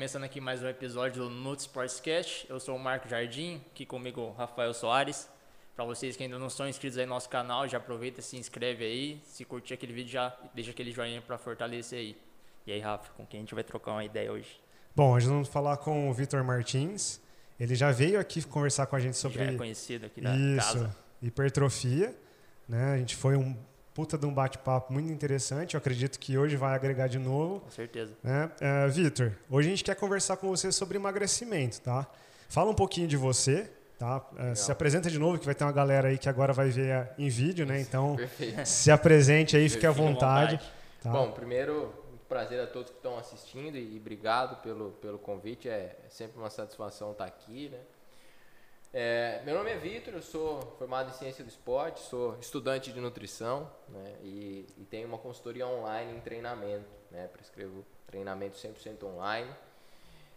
começando aqui mais um episódio do Nuts Sportscast. Eu sou o Marco Jardim, aqui comigo o Rafael Soares. Para vocês que ainda não são inscritos aí no nosso canal, já aproveita, se inscreve aí. Se curtir aquele vídeo, já deixa aquele joinha para fortalecer aí. E aí, Rafa, com quem a gente vai trocar uma ideia hoje? Bom, hoje vamos falar com o Vitor Martins. Ele já veio aqui conversar com a gente sobre. Já é conhecido aqui da Isso, casa. hipertrofia. Né? A gente foi um puta de um bate-papo muito interessante. Eu acredito que hoje vai agregar de novo. Com certeza. Né? Uh, Vitor, hoje a gente quer conversar com você sobre emagrecimento, tá? Fala um pouquinho de você, tá? Uh, se apresenta de novo, que vai ter uma galera aí que agora vai ver em vídeo, né? Então, Perfeito. se apresente aí, fique à vontade. vontade. Tá? Bom, primeiro, prazer a todos que estão assistindo e, obrigado pelo, pelo convite. É, é sempre uma satisfação estar aqui, né? É, meu nome é Vitor, eu sou formado em ciência do esporte, sou estudante de nutrição né, e, e tenho uma consultoria online em treinamento. Né, prescrevo treinamento 100% online.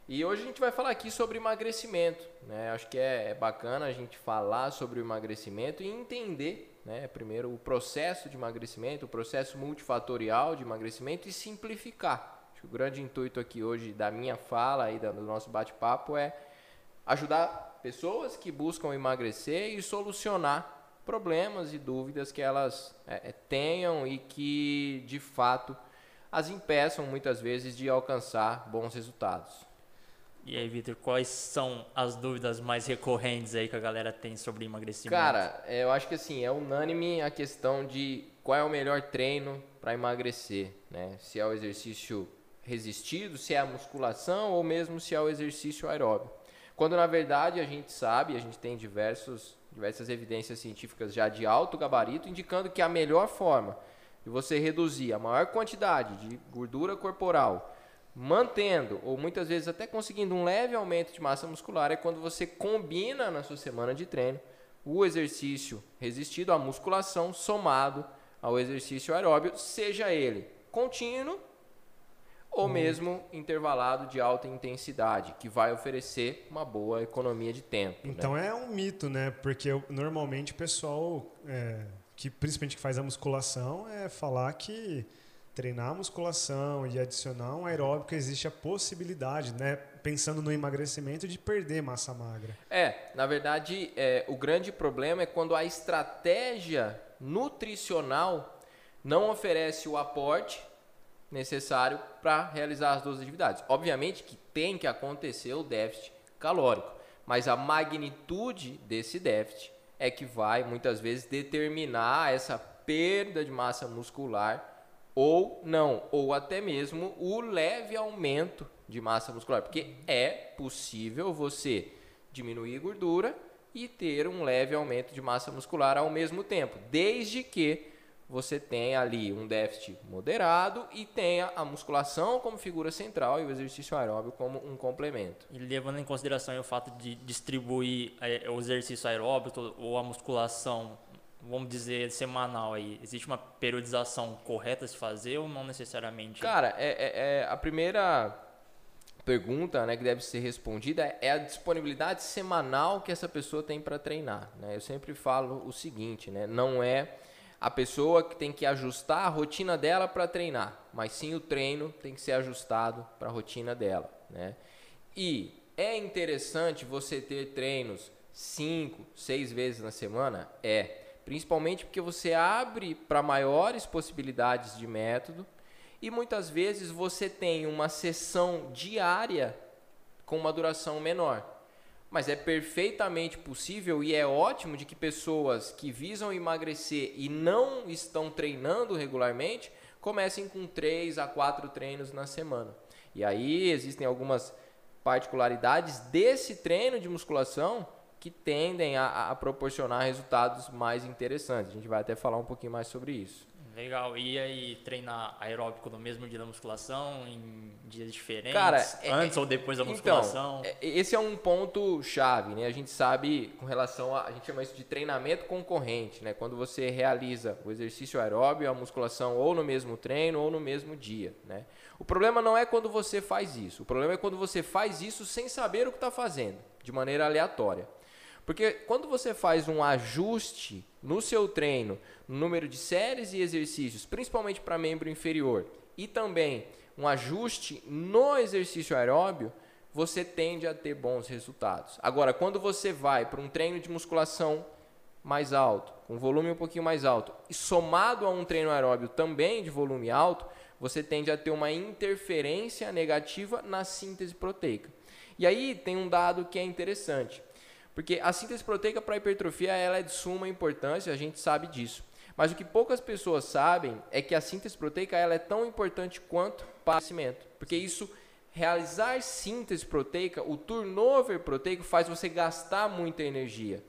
E hoje a gente vai falar aqui sobre emagrecimento. Né? Acho que é, é bacana a gente falar sobre o emagrecimento e entender, né, primeiro, o processo de emagrecimento, o processo multifatorial de emagrecimento e simplificar. Acho que o grande intuito aqui hoje da minha fala e do nosso bate-papo é ajudar pessoas que buscam emagrecer e solucionar problemas e dúvidas que elas é, tenham e que, de fato, as impeçam muitas vezes de alcançar bons resultados. E aí, Vitor, quais são as dúvidas mais recorrentes aí que a galera tem sobre emagrecimento? Cara, eu acho que assim, é unânime a questão de qual é o melhor treino para emagrecer, né? Se é o exercício resistido, se é a musculação ou mesmo se é o exercício aeróbio. Quando na verdade a gente sabe, a gente tem diversos, diversas evidências científicas já de alto gabarito indicando que a melhor forma de você reduzir a maior quantidade de gordura corporal, mantendo ou muitas vezes até conseguindo um leve aumento de massa muscular, é quando você combina na sua semana de treino o exercício resistido, a musculação, somado ao exercício aeróbio, seja ele contínuo ou mesmo intervalado de alta intensidade, que vai oferecer uma boa economia de tempo. Então né? é um mito, né? Porque eu- normalmente o pessoal, é, que principalmente que faz a musculação, é falar que treinar a musculação e adicionar um aeróbico existe a possibilidade, né? Pensando no emagrecimento de perder massa magra. É, na verdade, é, o grande problema é quando a estratégia nutricional não oferece o aporte necessário para realizar as duas atividades. Obviamente que tem que acontecer o déficit calórico, mas a magnitude desse déficit é que vai muitas vezes determinar essa perda de massa muscular ou não, ou até mesmo o leve aumento de massa muscular, porque é possível você diminuir gordura e ter um leve aumento de massa muscular ao mesmo tempo, desde que você tenha ali um déficit moderado e tenha a musculação como figura central e o exercício aeróbio como um complemento. E levando em consideração o fato de distribuir eh, o exercício aeróbico ou a musculação, vamos dizer, semanal aí, existe uma periodização correta a se fazer ou não necessariamente? Cara, é, é- é a primeira pergunta né, que deve ser respondida é a disponibilidade semanal que essa pessoa tem para treinar. né? Eu sempre falo o seguinte, né? não é a pessoa que tem que ajustar a rotina dela para treinar, mas sim o treino tem que ser ajustado para a rotina dela. Né? E é interessante você ter treinos cinco, seis vezes na semana? É. Principalmente porque você abre para maiores possibilidades de método e muitas vezes você tem uma sessão diária com uma duração menor. Mas é perfeitamente possível e é ótimo de que pessoas que visam emagrecer e não estão treinando regularmente comecem com três a quatro treinos na semana. E aí existem algumas particularidades desse treino de musculação que tendem a, a proporcionar resultados mais interessantes. A gente vai até falar um pouquinho mais sobre isso. Legal. E aí, treinar aeróbico no mesmo dia da musculação, em dias diferentes? Cara, é- antes é- ou depois da musculação? Então, esse é um ponto chave, né? A gente sabe com relação a, a gente chama isso de treinamento concorrente, né? Quando você realiza o exercício aeróbio, a musculação ou no mesmo treino ou no mesmo dia, né? O problema não é quando você faz isso. O problema é quando você faz isso sem saber o que está fazendo, de maneira aleatória. Porque quando você faz um ajuste no seu treino, no número de séries e exercícios, principalmente para membro inferior, e também um ajuste no exercício aeróbio, você tende a ter bons resultados. Agora, quando você vai para um treino de musculação mais alto, com volume um pouquinho mais alto, e somado a um treino aeróbio também de volume alto, você tende a ter uma interferência negativa na síntese proteica. E aí tem um dado que é interessante, porque a síntese proteica para hipertrofia ela é de suma importância, a gente sabe disso. Mas o que poucas pessoas sabem é que a síntese proteica ela é tão importante quanto para o crescimento, porque isso realizar síntese proteica, o turnover proteico faz você gastar muita energia.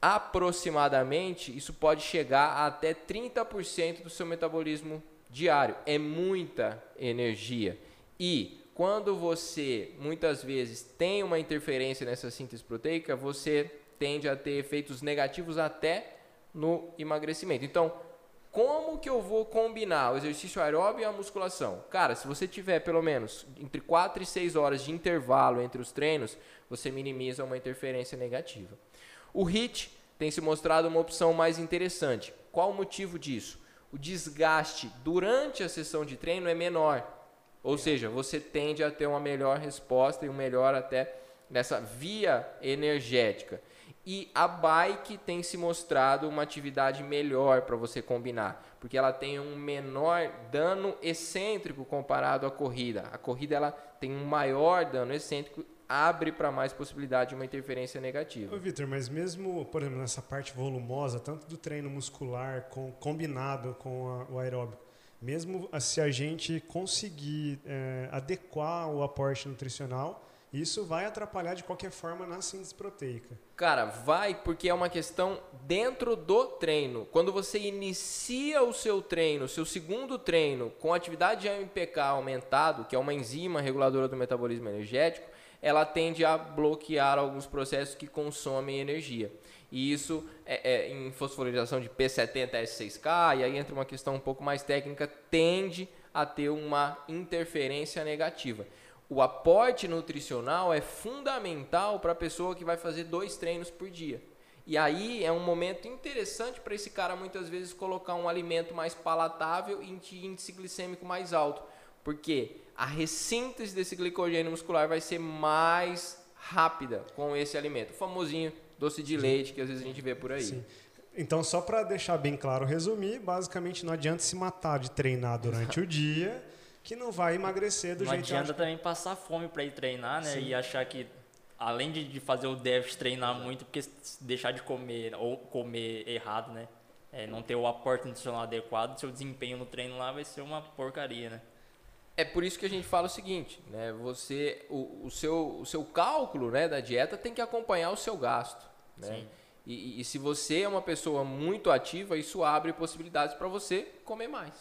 Aproximadamente, isso pode chegar a até 30% do seu metabolismo diário. É muita energia. E quando você muitas vezes tem uma interferência nessa síntese proteica, você tende a ter efeitos negativos até no emagrecimento. Então, como que eu vou combinar o exercício aeróbio e a musculação? Cara, se você tiver pelo menos entre 4 e 6 horas de intervalo entre os treinos, você minimiza uma interferência negativa. O HIIT tem se mostrado uma opção mais interessante. Qual o motivo disso? O desgaste durante a sessão de treino é menor. Ou seja, você tende a ter uma melhor resposta e um melhor até nessa via energética. E a bike tem se mostrado uma atividade melhor para você combinar, porque ela tem um menor dano excêntrico comparado à corrida. A corrida ela tem um maior dano excêntrico, abre para mais possibilidade de uma interferência negativa. Vitor, mas mesmo, por exemplo, nessa parte volumosa, tanto do treino muscular com, combinado com a, o aeróbico, mesmo se a gente conseguir é, adequar o aporte nutricional, isso vai atrapalhar de qualquer forma na síntese proteica. Cara, vai porque é uma questão dentro do treino. Quando você inicia o seu treino, seu segundo treino, com atividade de AMPK aumentado, que é uma enzima reguladora do metabolismo energético, ela tende a bloquear alguns processos que consomem energia. E isso é, é, em fosforilação de P70 S6K, e aí entra uma questão um pouco mais técnica, tende a ter uma interferência negativa. O aporte nutricional é fundamental para a pessoa que vai fazer dois treinos por dia. E aí é um momento interessante para esse cara muitas vezes colocar um alimento mais palatável e índice glicêmico mais alto, porque a ressíntese desse glicogênio muscular vai ser mais rápida com esse alimento, o famosinho doce de leite que às vezes a gente vê por aí. Sim. Então, só para deixar bem claro, resumir, basicamente não adianta se matar de treinar durante o dia que não vai emagrecer do não jeito Não adianta também passar fome para ir treinar, né? Sim. E achar que além de, de fazer o déficit treinar muito, porque deixar de comer ou comer errado, né? É, não ter o aporte nutricional adequado, seu desempenho no treino lá vai ser uma porcaria, né? É por isso que a gente fala o seguinte, né? Você, o, o, seu, o seu cálculo né, da dieta tem que acompanhar o seu gasto, né? E, e, se você é uma pessoa muito ativa, isso abre possibilidades para você comer mais.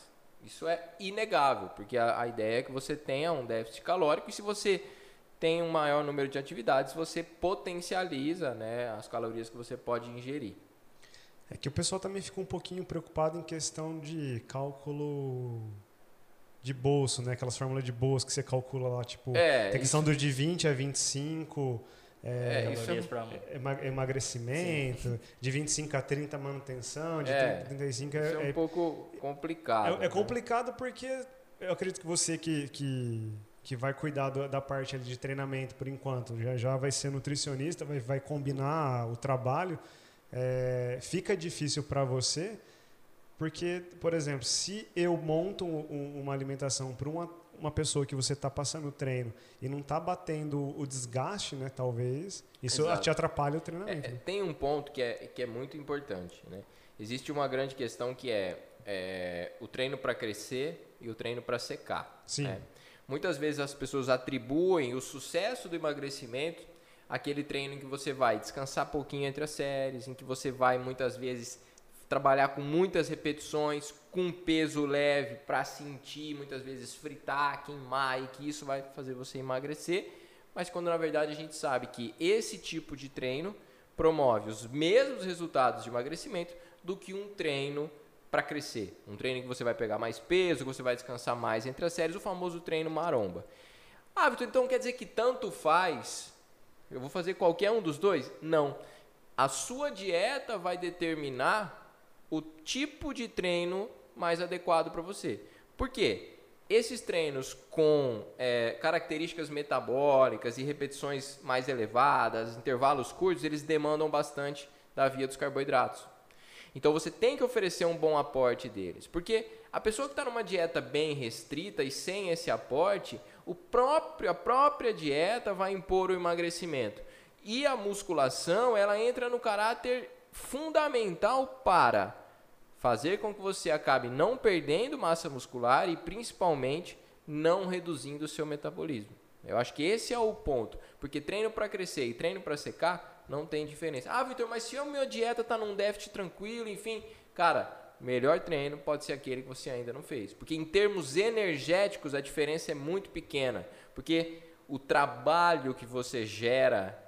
Isso é inegável, porque a, a ideia é que você tenha um déficit calórico e se você tem um maior número de atividades, você potencializa né, as calorias que você pode ingerir. É que o pessoal também fica um pouquinho preocupado em questão de cálculo de bolso, né? Aquelas fórmulas de bolso que você calcula lá, tipo, é, tem questão isso... do de 20 a 25, é, é, isso é, emagrecimento, Sim. de 25 a 30 manutenção, de é, 30 a 35 é, é um pouco complicado. É, é, né? complicado porque eu acredito que você que, que, que vai cuidar do, da parte de treinamento por enquanto, já, já vai ser nutricionista, vai, vai combinar o trabalho, é, fica difícil para você, porque, por exemplo, se eu monto um, uma alimentação para uma uma pessoa que você está passando o treino e não está batendo o desgaste, né, talvez, isso Exato. te atrapalha o treinamento. É, tem um ponto que é, que é muito importante. Né? Existe uma grande questão que é, é o treino para crescer e o treino para secar. Sim. Né? Muitas vezes as pessoas atribuem o sucesso do emagrecimento àquele treino em que você vai descansar pouquinho entre as séries, em que você vai muitas vezes trabalhar com muitas repetições, com peso leve para sentir, muitas vezes fritar, queimar e que isso vai fazer você emagrecer, mas quando na verdade a gente sabe que esse tipo de treino promove os mesmos resultados de emagrecimento do que um treino para crescer. Um treino que você vai pegar mais peso, você vai descansar mais entre as séries, o famoso treino maromba. Ah, então quer dizer que tanto faz? Eu vou fazer qualquer um dos dois? Não. A sua dieta vai determinar o tipo de treino mais adequado para você. Por quê? Esses treinos com é, características metabólicas e repetições mais elevadas, intervalos curtos, eles demandam bastante da via dos carboidratos. Então você tem que oferecer um bom aporte deles, porque a pessoa que está numa dieta bem restrita e sem esse aporte, o próprio, a própria dieta vai impor o emagrecimento. E a musculação, ela entra no caráter fundamental para fazer com que você acabe não perdendo massa muscular e principalmente não reduzindo o seu metabolismo. Eu acho que esse é o ponto, porque treino para crescer e treino para secar não tem diferença. Ah, Vitor, mas se a minha dieta está num déficit tranquilo, enfim, cara, melhor treino pode ser aquele que você ainda não fez. Porque em termos energéticos a diferença é muito pequena. Porque o trabalho que você gera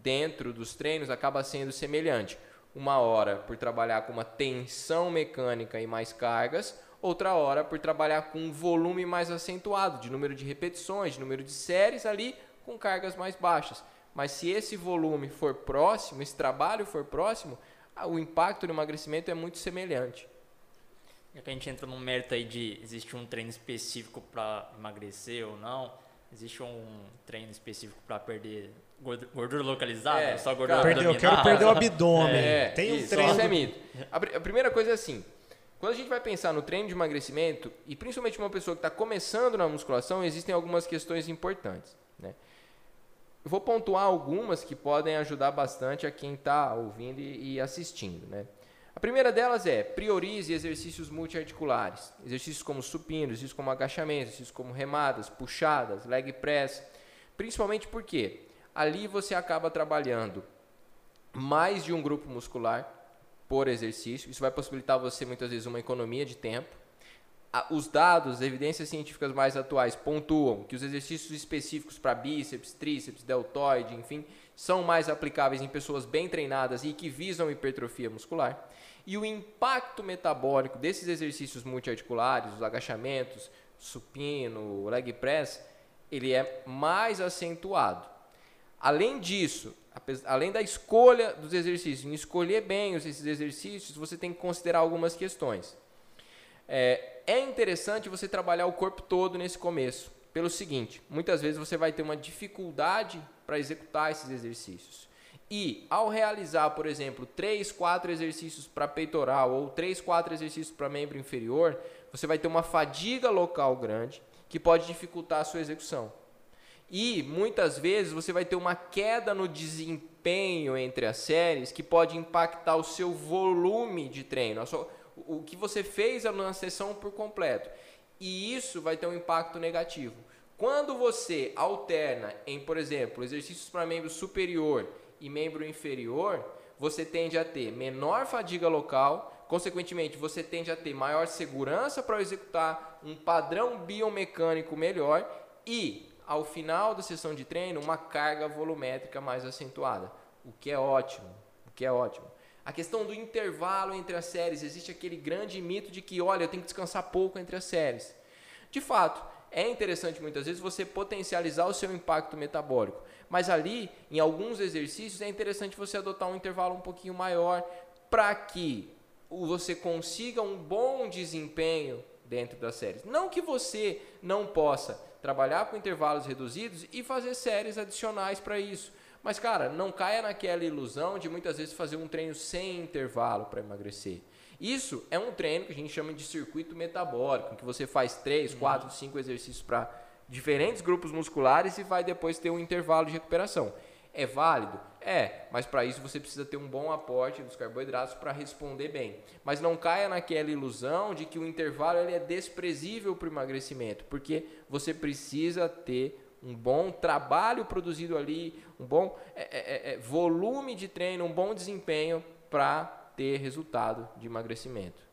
dentro dos treinos acaba sendo semelhante. Uma hora por trabalhar com uma tensão mecânica e mais cargas, outra hora por trabalhar com um volume mais acentuado, de número de repetições, de número de séries ali com cargas mais baixas. Mas se esse volume for próximo, esse trabalho for próximo, o impacto no emagrecimento é muito semelhante. Já que a gente entra no mérito aí de existe um treino específico para emagrecer ou não, existe um treino específico para perder gordura localizada, é, só gordura cara, abdominal. Eu quero perder o abdômen. É, Tem um isso, treino. Isso é mito. A, a primeira coisa é assim, quando a gente vai pensar no treino de emagrecimento, e principalmente uma pessoa que está começando na musculação, existem algumas questões importantes. Né? Eu vou pontuar algumas que podem ajudar bastante a quem está ouvindo e assistindo. Né? A primeira delas é priorize exercícios multiarticulares. Exercícios como supino, exercícios como agachamento, exercícios como remadas, puxadas, leg press. Principalmente porque ali você acaba trabalhando mais de um grupo muscular por exercício. Isso vai possibilitar você muitas vezes uma economia de tempo. Os dados, evidências científicas mais atuais pontuam que os exercícios específicos para bíceps, tríceps, deltoide, enfim, são mais aplicáveis em pessoas bem treinadas e que visam hipertrofia muscular. E o impacto metabólico desses exercícios multiarticulares, os agachamentos, supino, leg press, ele é mais acentuado. Além disso, além da escolha dos exercícios, em escolher bem esses exercícios, você tem que considerar algumas questões. É, é interessante você trabalhar o corpo todo nesse começo, pelo seguinte: muitas vezes você vai ter uma dificuldade para executar esses exercícios. E ao realizar, por exemplo, 3, 4 exercícios para peitoral ou 3, 4 exercícios para membro inferior, você vai ter uma fadiga local grande que pode dificultar a sua execução. E muitas vezes você vai ter uma queda no desempenho entre as séries que pode impactar o seu volume de treino, o que você fez na sessão por completo. E isso vai ter um impacto negativo. Quando você alterna em, por exemplo, exercícios para membro superior e membro inferior, você tende a ter menor fadiga local, consequentemente, você tende a ter maior segurança para executar um padrão biomecânico melhor e, ao final da sessão de treino, uma carga volumétrica mais acentuada, o que é ótimo, o que é ótimo. A questão do intervalo entre as séries, existe aquele grande mito de que, olha, eu tenho que descansar pouco entre as séries. De fato, é interessante muitas vezes você potencializar o seu impacto metabólico. Mas ali, em alguns exercícios, é interessante você adotar um intervalo um pouquinho maior para que você consiga um bom desempenho dentro das séries. Não que você não possa trabalhar com intervalos reduzidos e fazer séries adicionais para isso. Mas, cara, não caia naquela ilusão de muitas vezes fazer um treino sem intervalo para emagrecer. Isso é um treino que a gente chama de circuito metabólico, que você faz 3, 4, 5 exercícios para diferentes grupos musculares e vai depois ter um intervalo de recuperação. É válido? É, mas para isso você precisa ter um bom aporte dos carboidratos para responder bem. Mas não caia naquela ilusão de que o intervalo ele é desprezível para o emagrecimento, porque você precisa ter um bom trabalho produzido ali, um bom é, é, é, é volume de treino, um bom desempenho para ter resultado de emagrecimento.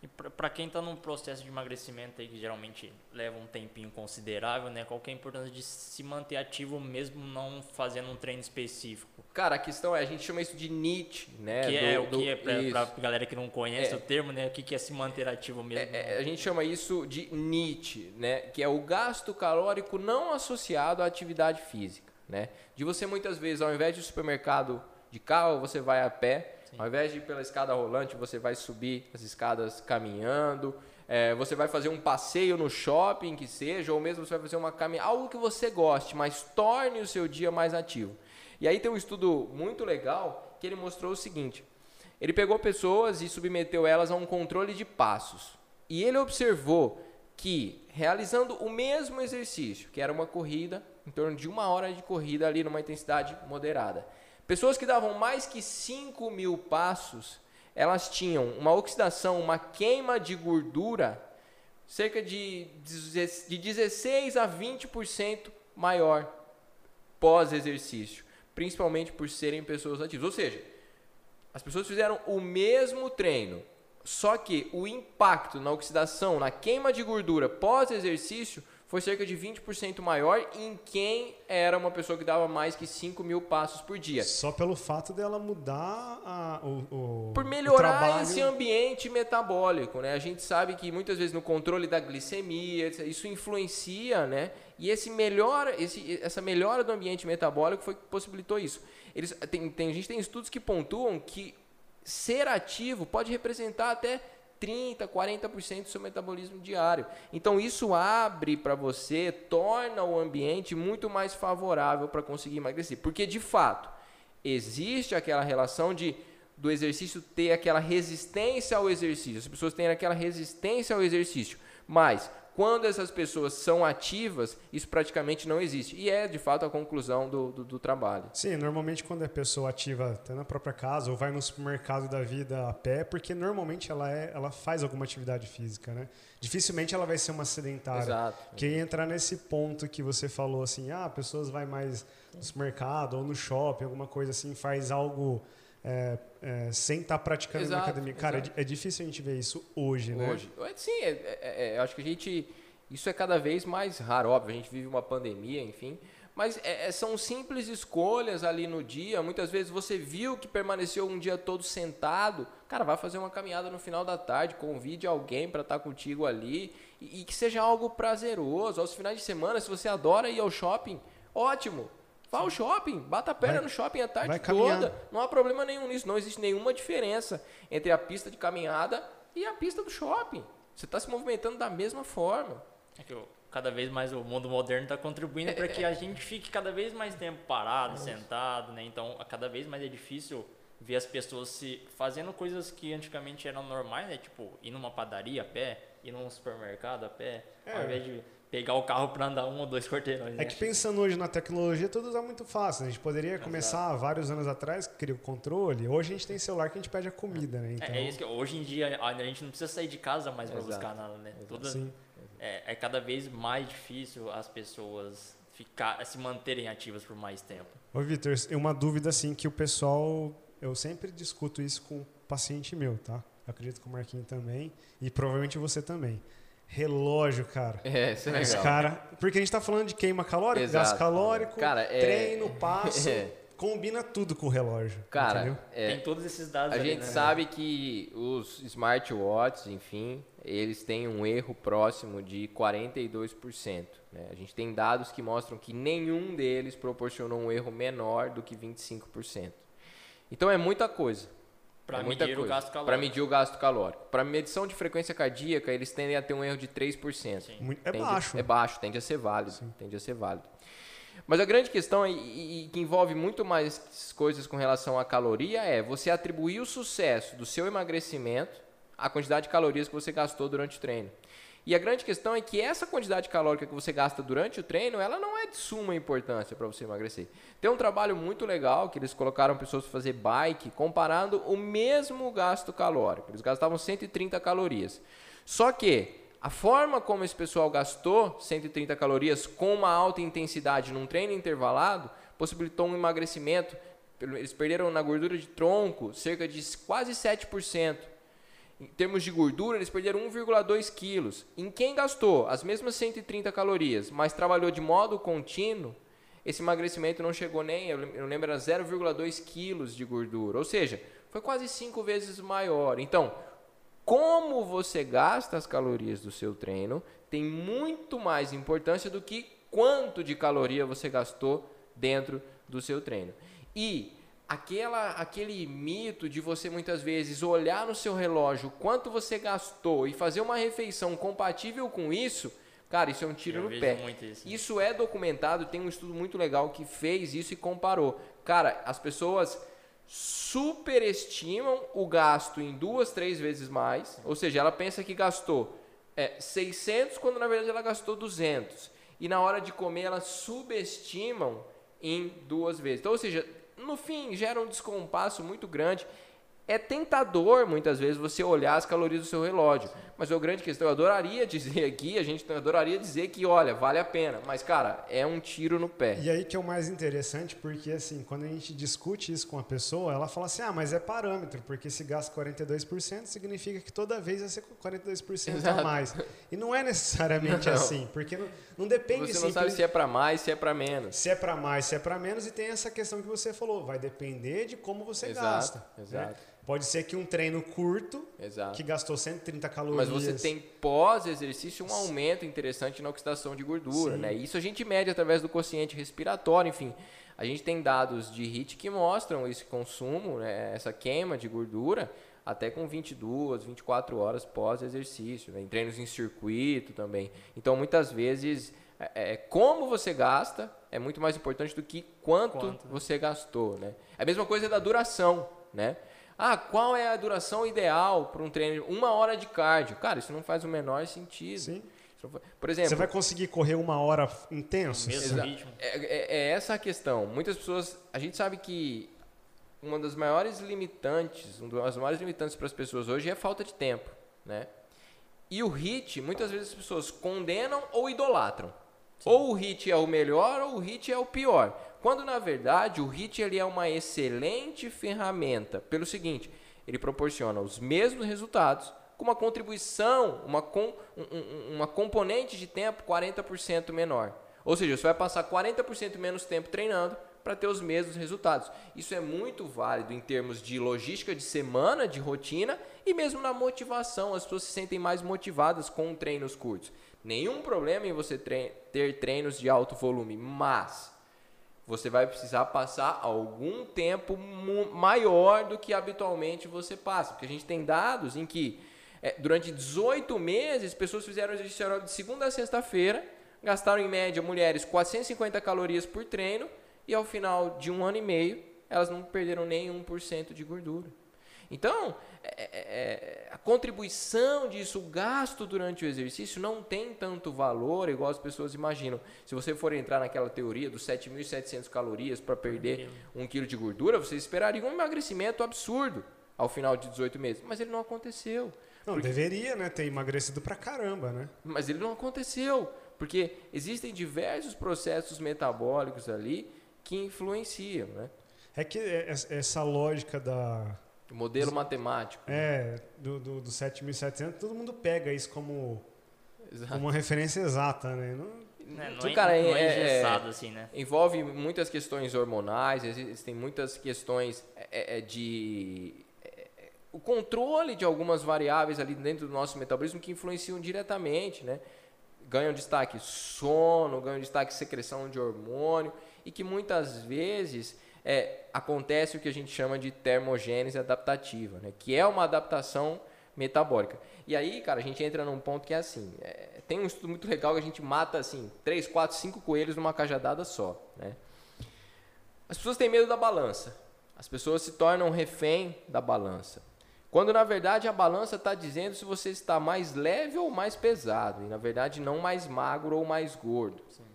E para quem está num processo de emagrecimento aí que geralmente leva um tempinho considerável, né? Qual que é a importância de se manter ativo mesmo não fazendo um treino específico? Cara, a questão é, a gente chama isso de NEAT, né? Que é do, o que é para galera que não conhece é, o termo, né? O que, que é se manter ativo mesmo? É, é, a gente chama isso de NEAT, né? Que é o gasto calórico não associado à atividade física, né? De você muitas vezes, ao invés de supermercado de carro, você vai a pé Sim. Ao invés de ir pela escada rolante, você vai subir as escadas caminhando. é, você vai fazer um passeio no shopping, que seja, ou mesmo você vai fazer uma caminhada, algo que você goste, mas torne o seu dia mais ativo. E aí tem um estudo muito legal que ele mostrou o seguinte: ele pegou pessoas e submeteu elas a um controle de passos. E ele observou que, realizando o mesmo exercício, que era uma corrida, em torno de uma hora de corrida ali numa intensidade moderada, pessoas que davam mais que 5 mil passos, elas tinham uma oxidação, uma queima de gordura cerca de, de 16 a 20% maior pós-exercício, principalmente por serem pessoas ativas. Ou seja, as pessoas fizeram o mesmo treino, só que o impacto na oxidação, na queima de gordura pós-exercício foi cerca de 20% maior em quem era uma pessoa que dava mais que 5 mil passos por dia. Só pelo fato dela mudar a, o, o Por melhorar o esse ambiente metabólico, né? A gente sabe que muitas vezes no controle da glicemia, isso influencia, né? E esse melhora, esse, essa melhora do ambiente metabólico foi que possibilitou isso. Eles, tem, tem, a gente tem estudos que pontuam que ser ativo pode representar até 30, 40% do seu metabolismo diário. Então isso abre para você, torna o ambiente muito mais favorável para conseguir emagrecer, porque de fato existe aquela relação de do exercício ter aquela resistência ao exercício. As pessoas têm aquela resistência ao exercício, mas quando essas pessoas são ativas, isso praticamente não existe. E é, de fato, a conclusão do, do, do trabalho. Sim, normalmente quando é pessoa ativa até na própria casa ou vai no supermercado da vida a pé, porque normalmente ela, é, ela faz alguma atividade física, né? Dificilmente ela vai ser uma sedentária. Exato. Que entrar nesse ponto que você falou assim, ah, pessoas vai mais no supermercado ou no shopping, alguma coisa assim, faz algo é, é, sem estar tá praticando exato, na academia. Cara, é, é, difícil a gente ver isso hoje, né? Hoje. Sim, é, é, é, acho que a gente. Isso é cada vez mais raro, óbvio, a gente vive uma pandemia, enfim. Mas são simples escolhas ali no dia. Muitas vezes você viu que permaneceu um dia todo sentado. Cara, vai fazer uma caminhada no final da tarde, convide alguém para estar tá contigo ali. E, e que seja algo prazeroso. Aos finais de semana, se você adora ir ao shopping, ótimo Vá ao shopping, bata a perna vai, no shopping a tarde toda. Não há problema nenhum nisso. Não existe nenhuma diferença entre a pista de caminhada e a pista do shopping. Você está se movimentando da mesma forma. É que cada vez mais o mundo moderno está contribuindo é, para que a gente fique cada vez mais tempo parado, é sentado, né? Então, cada vez mais é difícil ver as pessoas se fazendo coisas que antigamente eram normais, né? Tipo, ir numa padaria a pé, ir num supermercado a pé, é. ao invés de pegar o carro para andar um ou dois quarteirões. Né? É que pensando hoje na tecnologia, tudo é muito fácil. Né? A gente poderia Exato. começar vários anos atrás, queria o controle. Hoje a gente tem celular que a gente pede a comida, né? Então... É, é isso que hoje em dia a gente não precisa sair de casa mais para buscar nada, né? Toda, Sim. É, é cada vez mais difícil as pessoas ficar, se manterem ativas por mais tempo. Ô, Vitor, uma dúvida assim que o pessoal, eu sempre discuto isso com um paciente meu, tá? Eu acredito que o Marquinhos também e provavelmente você também relógio, cara. É, isso é legal. Os cara, porque a gente tá falando de queima calórica, Exato. gasto calórico, cara, é... treino, passo, é. combina tudo com o relógio. Cara, é... tem todos esses dados. A ali, gente né? sabe que os smartwatches, enfim, eles têm um erro próximo de 42%. Né? A gente tem dados que mostram que nenhum deles proporcionou um erro menor do que 25%. Então é muita coisa. Para é medir coisa. o gasto calórico. Para medir o gasto calórico. Para medição de frequência cardíaca, eles tendem a ter um erro de 3%. Sim. É tende, baixo. É baixo, tende a ser válido. Sim. Tende a ser válido. Mas a grande questão, e, e, que envolve muito mais coisas com relação à caloria, é você atribuir o sucesso do seu emagrecimento à quantidade de calorias que você gastou durante o treino. E a grande questão é que essa quantidade calórica que você gasta durante o treino, ela não é de suma importância para você emagrecer. Tem um trabalho muito legal que eles colocaram pessoas para fazer bike comparando o mesmo gasto calórico. Eles gastavam 130 calorias. Só que a forma como esse pessoal gastou 130 calorias com uma alta intensidade num treino intervalado possibilitou um emagrecimento. Eles perderam na gordura de tronco cerca de quase 7%. Em termos de gordura, eles perderam 1,2 quilos. Em quem gastou as mesmas 130 calorias, mas trabalhou de modo contínuo, esse emagrecimento não chegou nem, eu lembro, era 0,2 quilos de gordura. Ou seja, foi quase cinco vezes maior. Então, como você gasta as calorias do seu treino tem muito mais importância do que quanto de caloria você gastou dentro do seu treino. E aquela, aquele mito de você muitas vezes olhar no seu relógio quanto você gastou e fazer uma refeição compatível com isso, cara, isso é um tiro Eu no pé. isso. Isso é documentado, tem um estudo muito legal que fez isso e comparou. Cara, as pessoas superestimam o gasto em duas, três vezes mais, ou seja, ela pensa que gastou é, 600 quando na verdade ela gastou 200. E na hora de comer elas subestimam em duas vezes. Então, ou seja, no fim gera um descompasso muito grande. É tentador, muitas vezes, você olhar as calorias do seu relógio. Mas a grande questão, eu adoraria dizer aqui, a gente adoraria dizer que, olha, vale a pena. Mas, cara, é um tiro no pé. E aí que é o mais interessante, porque assim, quando a gente discute isso com a pessoa, ela fala assim, ah, mas é parâmetro, porque se gasta 42%, significa que toda vez vai ser 42% Exato. a mais. E não é necessariamente Não. assim, porque não, não depende Você não sabe simples- se é para mais, se é para menos. se é para mais, se é para menos, e tem essa questão que você falou, vai depender de como você Exato, gasta. né? Pode ser que um treino curto, Exato. que gastou 130 calorias. Mas você tem pós-exercício um aumento interessante na oxidação de gordura, Sim. né? Isso a gente mede através do quociente respiratório, enfim. A gente tem dados de HIIT que mostram esse consumo, né? essa queima de gordura, até com 22, 24 horas pós-exercício, né? em treinos em circuito também. Então, muitas vezes, é, é, como você gasta é muito mais importante do que quanto, Quanto, você gastou, né? É a mesma coisa da duração, né? Ah, qual é a duração ideal para um treino? Uma hora de cardio. Cara, isso não faz o menor sentido. Sim. Por exemplo, Você vai conseguir correr uma hora intenso? Mesmo ritmo. é, é- é essa a questão. Muitas pessoas. A gente sabe que uma das maiores limitantes, um dos maiores limitantes para as pessoas hoje é a falta de tempo, né? E o HIT, muitas vezes as pessoas condenam ou idolatram. Ou o HIT é o melhor ou o HIT é o pior. Quando na verdade o HIT ele é uma excelente ferramenta pelo seguinte, ele proporciona os mesmos resultados com uma contribuição, uma, com, um- um- uma componente de tempo 40% menor. Ou seja, você vai passar 40% menos tempo treinando para ter os mesmos resultados. Isso é muito válido em termos de logística de semana, de rotina e mesmo na motivação. As pessoas se sentem mais motivadas com treinos curtos. Nenhum problema em você ter treinos de alto volume, mas você vai precisar passar algum tempo maior do que habitualmente você passa. Porque a gente tem dados em que é, durante 18 meses, pessoas fizeram exercício aeróbico de segunda a sexta-feira, gastaram em média mulheres 450 calorias por treino e ao final de um ano e meio elas não perderam nem 1% de gordura. Então, é- é- é- a contribuição disso, o gasto durante o exercício não tem tanto valor igual as pessoas imaginam. Se você for entrar naquela teoria dos 7.700 calorias para perder um quilo de gordura, você esperaria um emagrecimento absurdo ao final de 18 meses. Mas ele não aconteceu. Não, deveria, né? Ter emagrecido pra caramba, né? Mas ele não aconteceu, porque existem diversos processos metabólicos ali que influenciam, né? É que es- essa lógica da, O modelo matemático. é, do, do, do 7.700, todo mundo pega isso como, Exato. como uma referência exata, né? Não, Né, Não, Então, é, cara, não é é- é- engessado assim, né? envolve muitas questões hormonais, existem muitas questões é, é, de é, é, o controle de algumas variáveis ali dentro do nosso metabolismo que influenciam diretamente, né? Ganham destaque sono, ganham destaque secreção de hormônio e que muitas vezes é, acontece o que a gente chama de termogênese adaptativa, né? Que é uma adaptação metabólica. E aí, cara, a gente entra num ponto que é assim, é, tem um estudo muito legal que a gente mata assim, 3, 4, 5 coelhos numa cajadada só, né? As pessoas têm medo da balança. As pessoas se tornam refém da balança. Quando na verdade a balança está dizendo se você está mais leve ou mais pesado. E na verdade não mais magro ou mais gordo. né?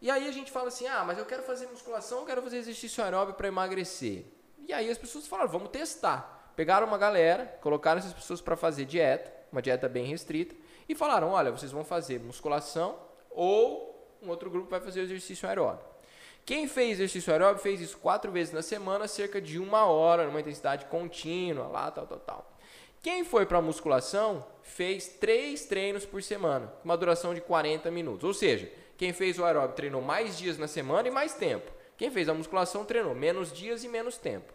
E aí a gente fala assim: ah, mas eu quero fazer musculação, eu quero fazer exercício aeróbico para emagrecer. E aí as pessoas falaram: vamos testar. Pegaram uma galera, colocaram essas pessoas para fazer dieta, uma dieta bem restrita, e falaram: olha, vocês vão fazer musculação ou um outro grupo vai fazer exercício aeróbico. Quem fez exercício aeróbico fez isso quatro vezes na semana, cerca de uma hora, numa intensidade contínua, lá, tal, tal, tal. Quem foi para musculação fez três treinos por semana, com uma duração de 40 minutos. Ou seja, quem fez o aeróbico treinou mais dias na semana e mais tempo. Quem fez a musculação treinou menos dias e menos tempo.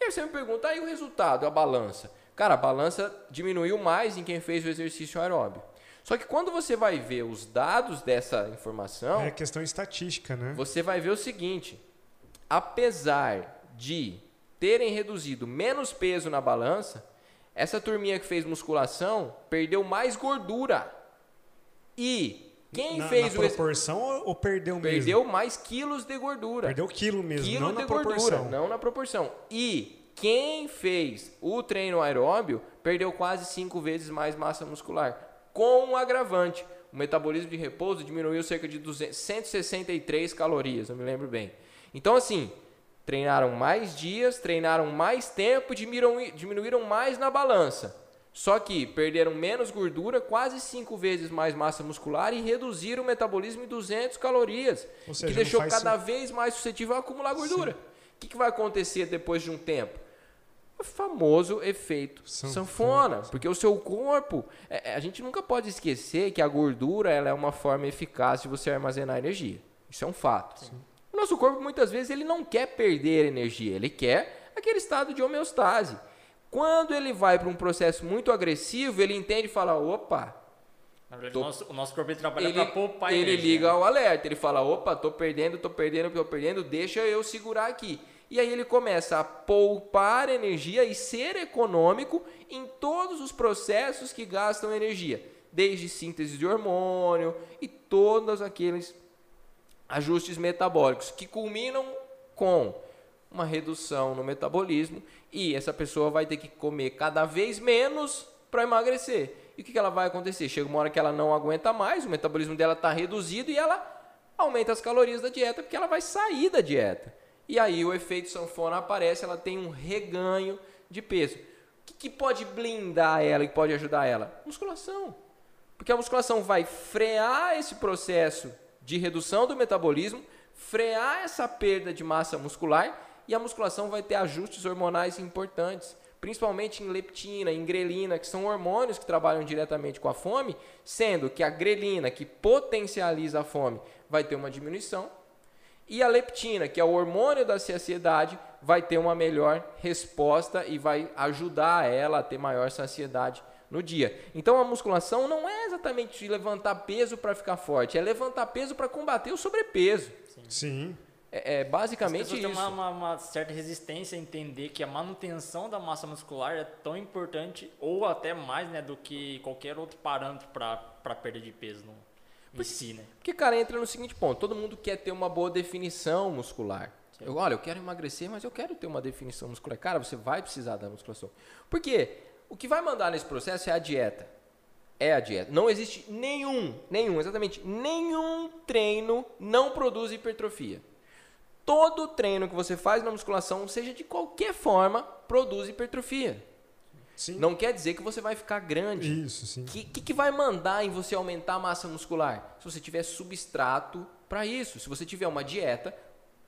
E aí você me pergunta, aí o resultado, a balança? Cara, a balança diminuiu mais em quem fez o exercício aeróbico. Só que quando você vai ver os dados dessa informação, é questão estatística, né? você vai ver o seguinte: apesar de terem reduzido menos peso na balança, essa turminha que fez musculação perdeu mais gordura. E quem na, fez na o proporção ou- perdeu mesmo? perdeu mais quilos de gordura. Perdeu quilo mesmo, quilo não de na gordura, proporção. não na proporção. E quem fez o treino aeróbio perdeu quase cinco vezes mais massa muscular, com um agravante. O metabolismo de repouso diminuiu cerca de 200, 163 calorias, eu me lembro bem. Então, assim, treinaram mais dias, treinaram mais tempo, diminuíram, diminuíram mais na balança. Só que perderam menos gordura, quase cinco vezes mais massa muscular e reduziram o metabolismo em 200 calorias, seja, que deixou cada vez mais suscetível a acumular gordura. O que, que vai acontecer depois de um tempo? O famoso efeito Sanfona. sanfona, porque o seu corpo, é, é, a gente nunca pode esquecer que a gordura ela é uma forma eficaz de você armazenar energia. Isso é um fato. O nosso corpo muitas vezes ele não quer perder energia, ele quer aquele estado de homeostase. Quando ele vai para um processo muito agressivo, ele entende e fala: opa, verdade, Tô- o, nosso, o nosso corpo ele trabalha para poupar ele energia, liga né? ao alerta, ele fala, opa, tô perdendo, tô perdendo, tô perdendo, deixa eu segurar aqui. E aí ele começa a poupar energia e ser econômico em todos os processos que gastam energia, desde síntese de hormônio e todos aqueles ajustes metabólicos que culminam com uma redução no metabolismo e essa pessoa vai ter que comer cada vez menos para emagrecer. E o que, que ela vai acontecer? Chega uma hora que ela não aguenta mais, o metabolismo dela está reduzido e ela aumenta as calorias da dieta porque ela vai sair da dieta. E aí o efeito sanfona aparece, ela tem um reganho de peso. O que, que pode blindar ela e pode ajudar ela? Musculação. Porque a musculação vai frear esse processo de redução do metabolismo, frear essa perda de massa muscular e a musculação vai ter ajustes hormonais importantes, principalmente em leptina, em grelina, que são hormônios que trabalham diretamente com a fome, sendo que a grelina, que potencializa a fome, vai ter uma diminuição e a leptina, que é o hormônio da saciedade, vai ter uma melhor resposta e vai ajudar ela a ter maior saciedade no dia. Então a musculação não é exatamente de levantar peso para ficar forte, é levantar peso para combater o sobrepeso. Sim. É, é As basicamente pessoas isso. têm uma, uma- uma certa resistência a entender que a manutenção da massa muscular é tão importante ou até mais né, do que qualquer outro parâmetro para perda de peso no, em si, né? Porque, cara, entra no seguinte ponto: todo mundo quer ter uma boa definição muscular. Eu, olha, eu quero emagrecer, mas eu quero ter uma definição muscular. Cara, você vai precisar da musculação. Por quê? O que vai mandar nesse processo é a dieta. É a dieta. Não existe nenhum, nenhum, exatamente, nenhum treino não produz hipertrofia. Todo treino que você faz na musculação, seja de qualquer forma, produz hipertrofia. Sim. Não quer dizer que você vai ficar grande. Isso, sim. O que, que, que vai mandar em você aumentar a massa muscular? Se você tiver substrato para isso. Se você tiver uma dieta,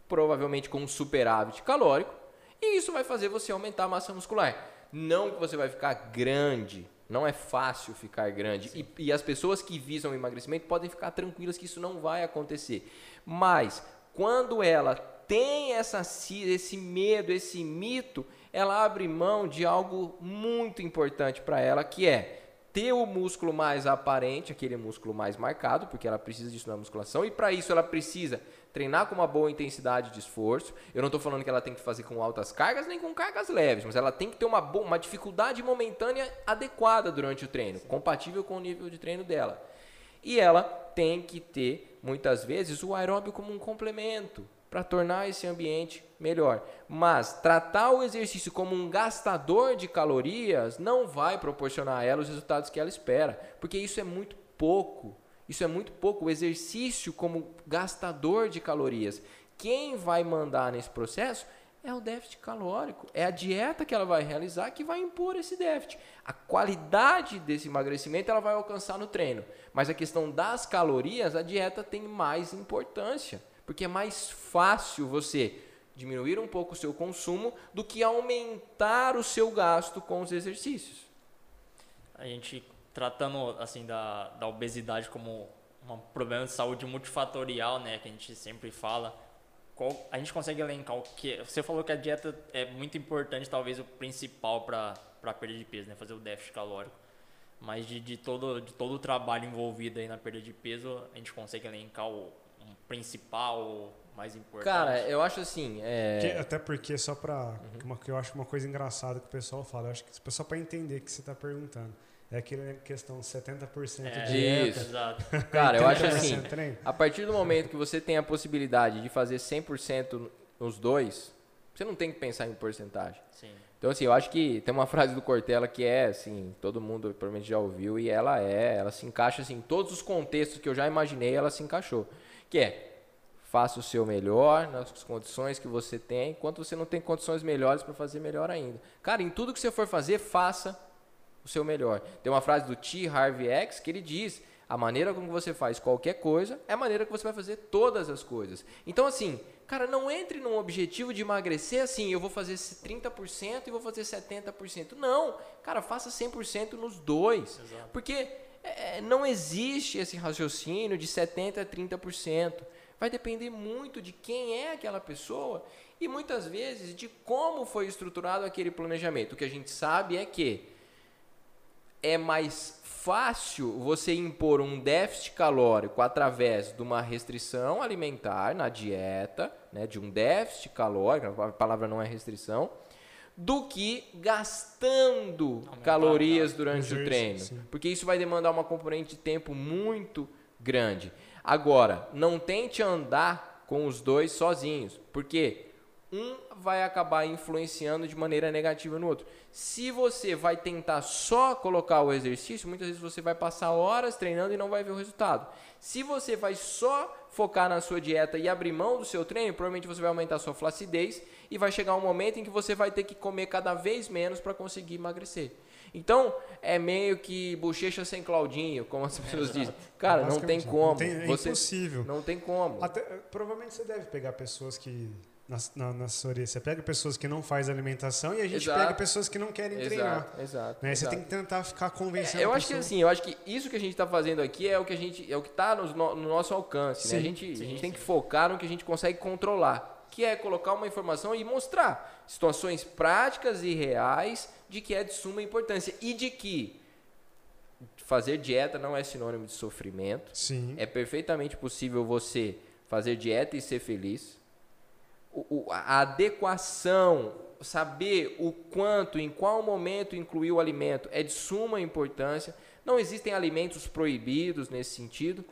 provavelmente com um superávit calórico, e isso vai fazer você aumentar a massa muscular. Não que você vai ficar grande. Não é fácil ficar grande. E, e as pessoas que visam o emagrecimento podem ficar tranquilas que isso não vai acontecer. Mas quando ela tem essa, esse medo, esse mito, ela abre mão de algo muito importante para ela, que é ter o músculo mais aparente, aquele músculo mais marcado, porque ela precisa disso na musculação, e para isso ela precisa treinar com uma boa intensidade de esforço. Eu não estou falando que ela tem que fazer com altas cargas nem com cargas leves, mas ela tem que ter uma, boa, uma dificuldade momentânea adequada durante o treino, compatível com o nível de treino dela. E ela tem que ter, muitas vezes, o aeróbio como um complemento para tornar esse ambiente melhor. Mas tratar o exercício como um gastador de calorias não vai proporcionar a ela os resultados que ela espera, porque isso é muito pouco. Isso é muito pouco. O exercício como gastador de calorias. Quem vai mandar nesse processo é o déficit calórico. É a dieta que ela vai realizar que vai impor esse déficit. A qualidade desse emagrecimento ela vai alcançar no treino. Mas a questão das calorias, a dieta tem mais importância. Porque é mais fácil você diminuir um pouco o seu consumo do que aumentar o seu gasto com os exercícios. A gente tratando assim da, da obesidade como um problema de saúde multifatorial, né, que a gente sempre fala, qual, a gente consegue elencar o que você falou que a dieta é muito importante, talvez o principal para para perda de peso, né, fazer o déficit calórico. Mas de, de todo de todo o trabalho envolvido aí na perda de peso, a gente consegue elencar o um principal, o mais importante? Cara, eu acho assim. É... Que- até porque, só pra. Uma, que eu acho uma coisa engraçada que o pessoal fala. Eu acho que só pra entender o que você tá perguntando. É aquela questão 70% é, dieta. Exato. Cara, eu acho 30% assim. treino. A partir do momento que você tem a possibilidade de fazer 100% nos dois, você não tem que pensar em porcentagem. Sim. Então, assim, eu acho que tem uma frase do Cortella que é, assim, todo mundo provavelmente já ouviu e ela é, ela se encaixa, assim, em todos os contextos que eu já imaginei, ela se encaixou. Que é, faça o seu melhor nas condições que você tem, enquanto você não tem condições melhores para fazer melhor ainda. Cara, em tudo que você for fazer, faça o seu melhor. Tem uma frase do T. Harvey X que ele diz: a maneira como você faz qualquer coisa é a maneira que você vai fazer todas as coisas. Então, assim, cara, não entre num objetivo de emagrecer assim, eu vou fazer esse 30% e vou fazer 70%. Não, cara, faça 100% nos dois. Exato. Porque é, não existe esse raciocínio de 70% a 30%. Vai depender muito de quem é aquela pessoa e muitas vezes de como foi estruturado aquele planejamento. O que a gente sabe é que é mais fácil você impor um déficit calórico através de uma restrição alimentar na dieta, né, de um déficit calórico, a palavra não é restrição, do que gastando Aumentar calorias o durante o Exercício, treino. sim. Porque isso vai demandar uma componente de tempo muito grande. Agora, não tente andar com os dois sozinhos, porque um vai acabar influenciando de maneira negativa no outro. Se você vai tentar só colocar o exercício, muitas vezes você vai passar horas treinando e não vai ver o resultado. Se você vai só focar na sua dieta e abrir mão do seu treino, provavelmente você vai aumentar a sua flacidez e vai chegar um momento em que você vai ter que comer cada vez menos para conseguir emagrecer. Então, é meio que bochecha sem Claudinho, como as pessoas dizem. Cara, não tem como. Não tem, é você impossível. não tem como. Até, provavelmente você deve pegar pessoas que. Na, na, na assessoria, você pega pessoas que não fazem alimentação e a gente Exato. pega pessoas que não querem treinar. Exato, exato. Né? Você exato. tem que tentar ficar convencendo eu a acho que assim, eu acho que isso que a gente está fazendo aqui é o que a gente é o que está no, no nosso alcance, né? A Sim. gente, a Sim, gente tem sim. que focar no que a gente consegue controlar, que é colocar uma informação e mostrar situações práticas e reais de que é de suma importância e de que fazer dieta não é sinônimo de sofrimento. Sim. É perfeitamente possível você fazer dieta e ser feliz. A adequação, saber o quanto, em qual momento incluir o alimento é de suma importância. Não existem alimentos proibidos nesse sentido.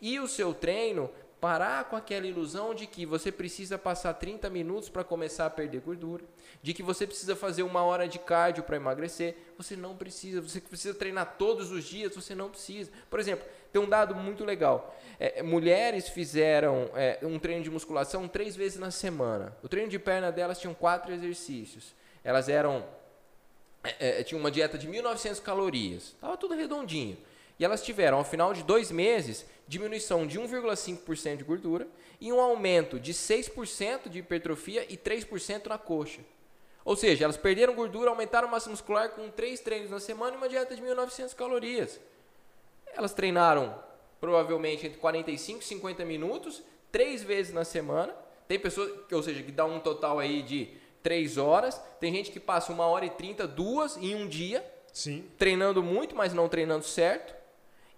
E o seu treino, parar com aquela ilusão de que você precisa passar 30 minutos para começar a perder gordura, de que você precisa fazer uma hora de cardio para emagrecer. Você não precisa. Você precisa treinar todos os dias. Você não precisa. Por exemplo, tem um dado muito legal. É, mulheres fizeram é, um treino de musculação três vezes na semana. O treino de perna delas tinham quatro exercícios. Elas eram é, é, tinha uma dieta de 1.900 calorias. Tava tudo redondinho. E elas tiveram, ao final de dois meses, diminuição de 1,5% de gordura e um aumento de 6% de hipertrofia e 3% na coxa. Ou seja, elas perderam gordura, aumentaram massa muscular com três treinos na semana e uma dieta de 1.900 calorias. Elas treinaram provavelmente entre 45 e 50 minutos, três vezes na semana. Tem pessoas, ou seja, que dá um total aí de três horas. Tem gente que passa uma hora e trinta, duas em um dia, Sim. treinando muito, mas não treinando certo.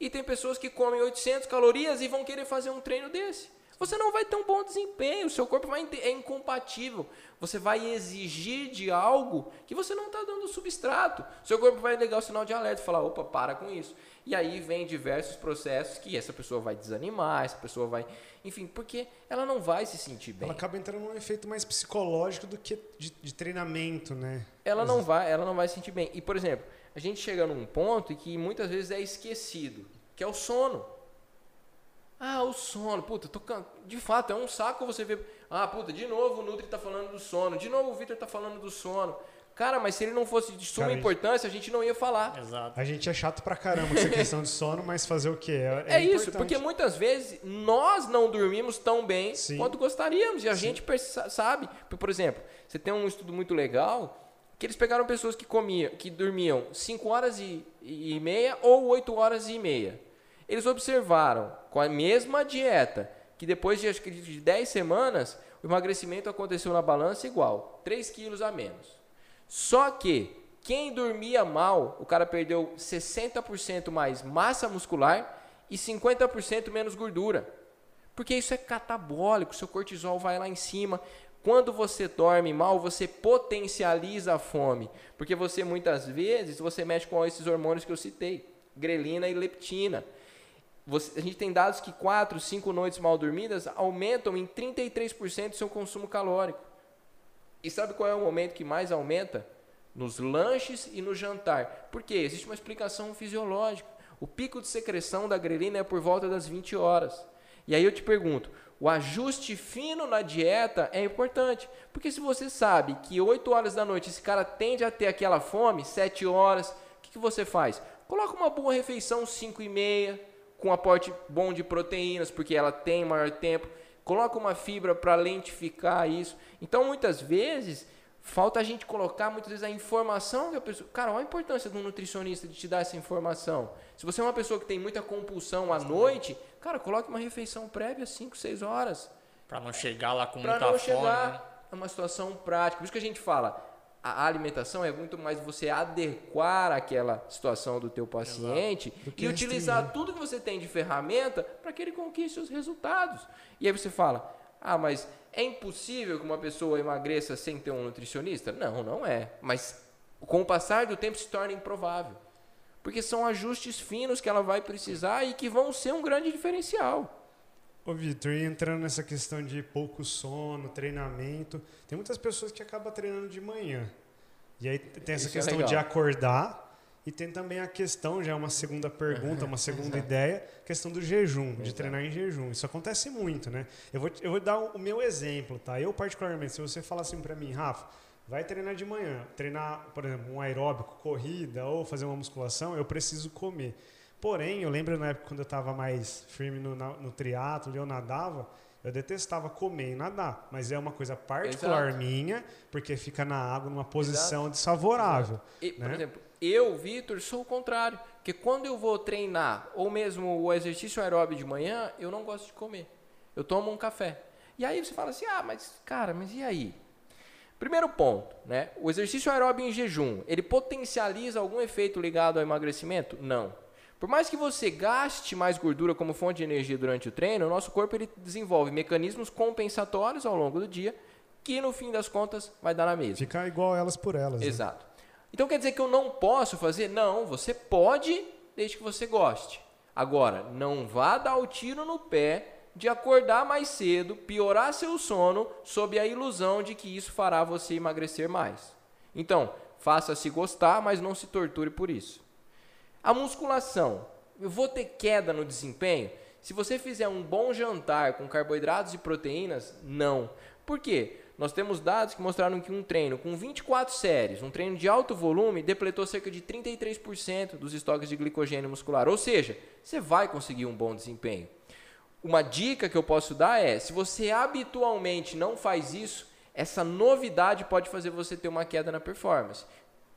E tem pessoas que comem 800 calorias e vão querer fazer um treino desse. Você não vai ter um bom desempenho, o seu corpo vai é incompatível. Você vai exigir de algo que você não está dando substrato. Seu corpo vai ligar o sinal de alerta e falar: opa, para com isso. E aí vem diversos processos que essa pessoa vai desanimar, essa pessoa vai. Enfim, porque ela não vai se sentir bem. Ela acaba entrando num efeito mais psicológico do que de, de treinamento, né? ela não vai, ela não vai se sentir bem. E por exemplo, a gente chega num ponto em que muitas vezes é esquecido, que é o sono. Ah, o sono, puta, tô can... de fato é um saco você ver, ah, puta, de novo o Nutri tá falando do sono, de novo o Victor tá falando do sono. Cara, mas se ele não fosse de suma Cara, importância, a gente não ia falar. Exato. A gente é chato pra caramba com essa questão de sono, mas fazer o quê? É, isso, importante. porque muitas vezes nós não dormimos tão bem Sim. quanto gostaríamos. E a Sim. gente sabe. Por- Por exemplo, você tem um estudo muito legal que eles pegaram pessoas que comiam, que dormiam 5 horas e, e meia ou 8 horas e meia. Eles observaram com a mesma dieta que depois de acho que de 10 semanas o emagrecimento aconteceu na balança igual, 3 quilos a menos. Só que quem dormia mal, o cara perdeu 60% mais massa muscular e 50% menos gordura. Porque isso é catabólico, seu cortisol vai lá em cima. Quando você dorme mal, você potencializa a fome, porque você muitas vezes você mexe com esses hormônios que eu citei, grelina e leptina. Você, a gente tem dados que 4, 5 noites mal dormidas aumentam em 33% seu consumo calórico. E sabe qual é o momento que mais aumenta? Nos lanches e no jantar. Por quê? Existe uma explicação fisiológica. O pico de secreção da grelina é por volta das 20 horas. E aí eu te pergunto, o ajuste fino na dieta é importante. Porque se você sabe que 8 horas da noite esse cara tende a ter aquela fome, 7 horas, o que, que você faz? Coloca uma boa refeição 5 e meia, com aporte bom de proteínas, porque ela tem maior tempo. Coloca uma fibra para lentificar isso. Então, muitas vezes, falta a gente colocar, muitas vezes, a informação que a pessoa... Cara, olha a importância do nutricionista de te dar essa informação. Se você é uma pessoa que tem muita compulsão à noite, cara, coloque uma refeição prévia, 5, 6 horas. Para não chegar lá com pra muita não fome. chegar né? a uma situação prática. Por isso que a gente fala, a alimentação é muito mais você adequar aquela situação do teu paciente e utilizar tudo que você tem de ferramenta para que ele conquiste os resultados. E aí você fala, ah, mas é impossível que uma pessoa emagreça sem ter um nutricionista? Não, não é. Mas com o passar do tempo se torna improvável. Porque são ajustes finos que ela vai precisar e que vão ser um grande diferencial. Ô, Vitor, e entrando nessa questão de pouco sono, treinamento, tem muitas pessoas que acabam treinando de manhã. E aí tem essa Isso é questão legal. de acordar e tem também a questão, já é uma segunda pergunta, uma segunda ideia, questão do jejum, de Exato. treinar em jejum. Isso acontece muito, né? Eu vou, eu vou dar o meu exemplo, tá? Eu particularmente, se você falar assim pra mim, Rafa, vai treinar de manhã, treinar, por exemplo, um aeróbico, corrida ou fazer uma musculação, eu preciso comer. Porém, eu lembro na época quando eu estava mais firme no, no triatlo e eu nadava, eu detestava comer e nadar, mas é uma coisa particular Exato. minha, porque fica na água numa posição desfavorável. E, por né? exemplo, eu, Vitor, sou o contrário. Porque quando eu vou treinar, ou mesmo o exercício aeróbio de manhã, eu não gosto de comer. Eu tomo um café. E aí você fala assim, ah, mas cara, mas e aí? Primeiro ponto, né? O exercício aeróbio em jejum, ele potencializa algum efeito ligado ao emagrecimento? Não. Por mais que você gaste mais gordura como fonte de energia durante o treino, o nosso corpo ele desenvolve mecanismos compensatórios ao longo do dia, que no fim das contas vai dar na mesma. Ficar igual elas por elas. né? Exato. Então quer dizer que eu não posso fazer? Não, você pode, desde que você goste. Agora, não vá dar o tiro no pé de acordar mais cedo, piorar seu sono, sob a ilusão de que isso fará você emagrecer mais. Então, faça-se gostar, mas não se torture por isso. A musculação. Eu vou ter queda no desempenho? Se você fizer um bom jantar com carboidratos e proteínas, não. Por quê? Nós temos dados que mostraram que um treino com 24 séries, um treino de alto volume, depletou cerca de 33% dos estoques de glicogênio muscular. Ou seja, você vai conseguir um bom desempenho. Uma dica que eu posso dar é: se você habitualmente não faz isso, essa novidade pode fazer você ter uma queda na performance.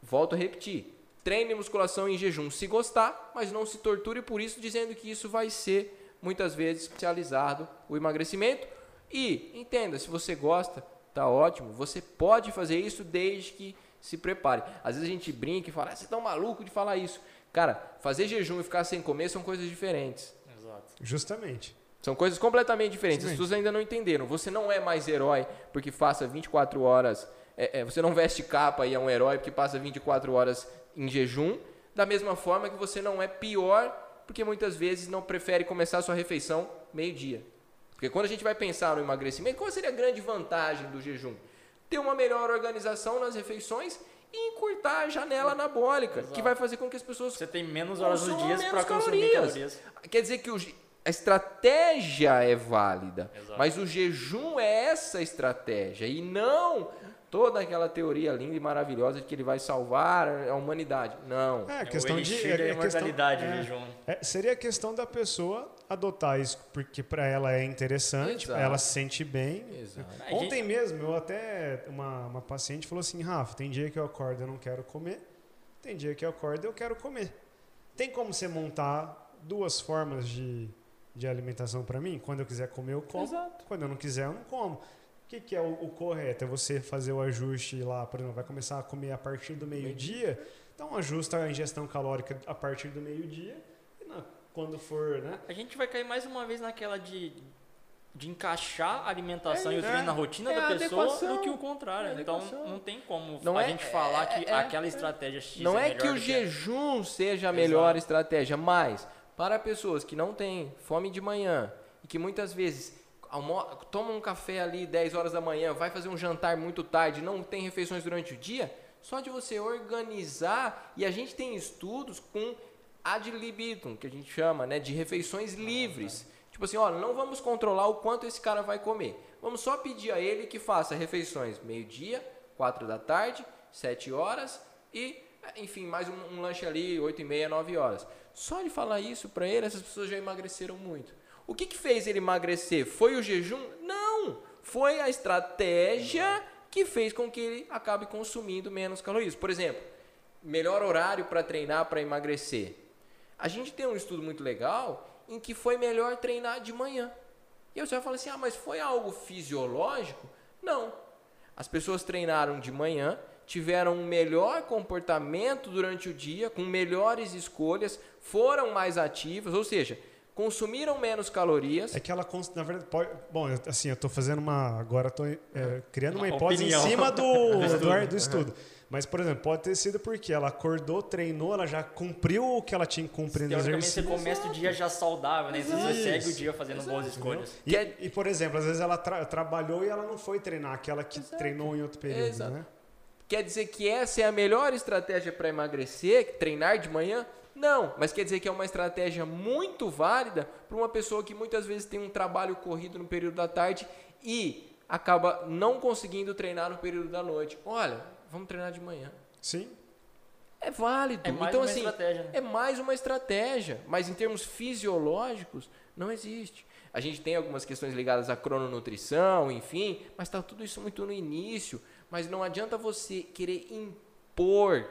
Volto a repetir: treine musculação em jejum se gostar, mas não se torture por isso, dizendo que isso vai ser muitas vezes especializado o emagrecimento. E entenda: se você gosta, tá ótimo, você pode fazer isso desde que se prepare. Às vezes a gente brinca e fala: ah, você tá um maluco de falar isso. Cara, fazer jejum e ficar sem comer são coisas diferentes. Exato. Justamente. São coisas completamente diferentes. As Sim. pessoas ainda não entenderam. Você não é mais herói porque faça 24 horas. é, é, você não veste capa e é um herói porque passa 24 horas em jejum. Da mesma forma que você não é pior porque muitas vezes não prefere começar a sua refeição meio-dia. Porque quando a gente vai pensar no emagrecimento, qual seria a grande vantagem do jejum? Ter uma melhor organização nas refeições e encurtar a janela anabólica, que Exato. vai fazer com que as pessoas Você tem menos horas do dia para consumir calorias. calorias. Quer dizer que o a estratégia é válida, Exato. mas o jejum é essa estratégia e não toda aquela teoria linda e maravilhosa de que ele vai salvar a humanidade. Não. É, É questão o de. É, é questão, imortalidade, é, jejum. é, seria a questão da pessoa adotar isso porque para ela é interessante, Exato. ela se sente bem. Exato. Ontem mesmo, eu até. Uma, uma paciente falou assim: Rafa, tem dia que eu acordo e eu não quero comer, tem dia que eu acordo e eu quero comer. Tem como você montar duas formas de, de alimentação para mim? Quando eu quiser comer, eu como. Exato. Quando eu não quiser, eu não como. O que, que é o, o correto? É você fazer o ajuste lá, por exemplo, vai começar a comer a partir do meio-dia, então ajusta a ingestão calórica a partir do meio-dia e na- quando for, né? A gente vai cair mais uma vez naquela de de encaixar a alimentação É, e o treino é. na rotina É da pessoa adequação. do que o contrário. É então não tem como Não a é- gente falar que é- é- aquela estratégia X Não é que o jejum seja a melhor Exato. estratégia, mas para pessoas que não têm fome de manhã e que muitas vezes tomam um café ali 10 horas da manhã, vai fazer um jantar muito tarde, não tem refeições durante o dia, só de você organizar, e a gente tem estudos com ad libitum, que a gente chama, né, de refeições livres. Tipo assim, ó, não vamos controlar o quanto esse cara vai comer. Vamos só pedir a ele que faça refeições meio-dia, 4 da tarde, 7 horas e, enfim, mais um, um lanche ali, 8 e meia, 9 horas. Só de falar isso para ele, essas pessoas já emagreceram muito. O que, que fez ele emagrecer? Foi o jejum? Não! Foi a estratégia que fez com que ele acabe consumindo menos calorias. Por exemplo, melhor horário para treinar para emagrecer. A gente tem um estudo muito legal em que foi melhor treinar de manhã. E você vai falar assim: ah, mas foi algo fisiológico? Não. As pessoas treinaram de manhã, tiveram um melhor comportamento durante o dia, com melhores escolhas, foram mais ativas, ou seja, consumiram menos calorias. É que ela, na verdade, pode. Bom, assim, eu tô fazendo uma. Agora tô é, criando uma Uma hipótese opinião. em cima do, Do do, estudo. do estudo. Mas, por exemplo, pode ter sido porque ela acordou, treinou, ela já cumpriu o que ela tinha que cumprir no Teoricamente você exercício. começa o dia já saudável, né? Você Exato. segue o dia fazendo boas escolhas. E, é- e, por exemplo, às vezes ela tra- trabalhou e ela não foi treinar, aquela que treinou em outro período, Exato. né? Quer dizer que essa é a melhor estratégia para emagrecer, treinar de manhã? Não, mas quer dizer que é uma estratégia muito válida para uma pessoa que muitas vezes tem um trabalho corrido no período da tarde e acaba não conseguindo treinar no período da noite. Olha, vamos treinar de manhã. Sim. É válido. É mais então, uma assim, estratégia, né? é mais uma estratégia, mas em termos fisiológicos, não existe. A gente tem algumas questões ligadas à crononutrição, enfim, mas está tudo isso muito no início. Mas não adianta você querer impor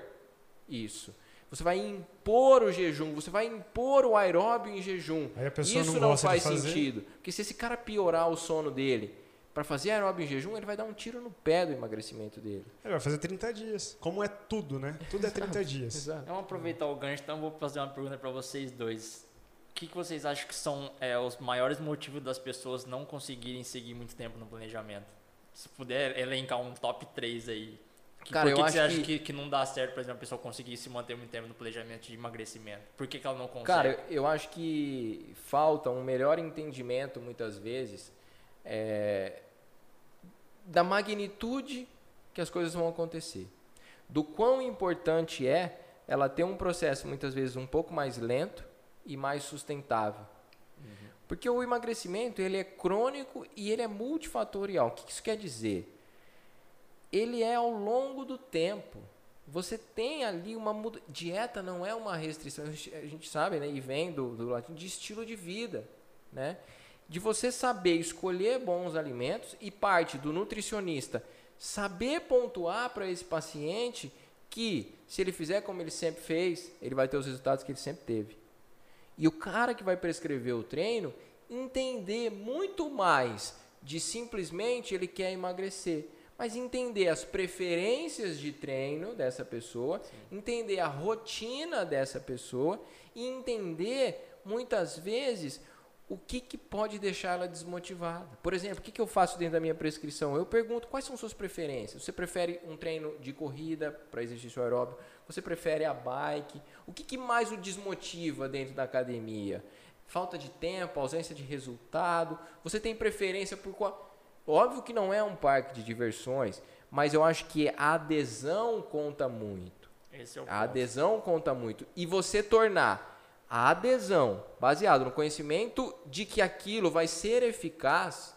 isso. Você vai impor o jejum, você vai impor o aeróbio em jejum. Aí a pessoa isso não não, gosta de faz fazer. sentido. Porque se esse cara piorar o sono dele para fazer aeróbio em jejum, ele vai dar um tiro no pé do emagrecimento dele. Ele vai fazer 30 dias. Como é tudo, né? Tudo é 30 dias. Exato. Vamos aproveitar o gancho, então vou fazer uma pergunta para vocês dois. O que, que vocês acham que são é, os maiores motivos das pessoas não conseguirem seguir muito tempo no planejamento? Se puder elencar um top 3 aí. Que, Cara, por que eu que você acho acha que- que... que não dá certo, por exemplo, a pessoa conseguir se manter muito tempo no planejamento de emagrecimento? Por que, que ela não consegue? Cara, eu- eu acho que falta um melhor entendimento, muitas vezes, é, da magnitude que as coisas vão acontecer. Do quão importante é ela ter um processo, muitas vezes, um pouco mais lento e mais sustentável. Porque o emagrecimento, ele é crônico e ele é multifatorial. O que isso quer dizer? Ele é ao longo do tempo. Você tem ali uma muda... dieta não é uma restrição, a gente, sabe, né, e vem do, do latim de estilo de vida, né? De você saber escolher bons alimentos e parte do nutricionista saber pontuar para esse paciente que se ele fizer como ele sempre fez, ele vai ter os resultados que ele sempre teve. E o cara que vai prescrever o treino entender muito mais de simplesmente ele quer emagrecer, mas entender as preferências de treino dessa pessoa, entender a rotina dessa pessoa e entender muitas vezes o que, que pode deixar ela desmotivada. Por exemplo, o que, que eu faço dentro da minha prescrição? Eu pergunto quais são suas preferências. Você prefere um treino de corrida para exercício aeróbico? Você prefere a bike? O que, que mais o desmotiva dentro da academia? Falta de tempo, ausência de resultado? Você tem preferência por qual? Óbvio que não é um parque de diversões, mas eu acho que a adesão conta muito. Esse é o A ponto. adesão conta muito. E você tornar a adesão baseado no conhecimento de que aquilo vai ser eficaz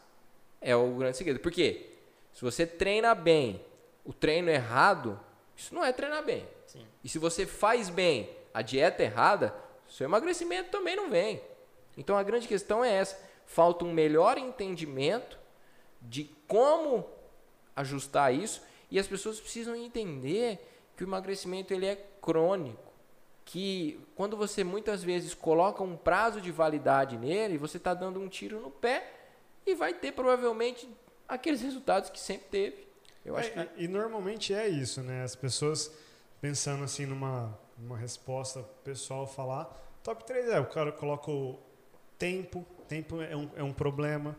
é o grande segredo. Por quê? Se você treina bem o treino errado, isso não é treinar bem. Sim. E se você faz bem a dieta errada, seu emagrecimento também não vem. Então a grande questão é essa: falta um melhor entendimento de como ajustar isso e as pessoas precisam entender que o emagrecimento ele é crônico, que quando você muitas vezes coloca um prazo de validade nele, você está dando um tiro no pé e vai ter provavelmente aqueles resultados que sempre teve. Eu acho que É, e, e normalmente é isso, né? As pessoas pensando assim numa, numa resposta pessoal falar, top 3 é, o cara coloca o tempo, tempo é um, é um problema.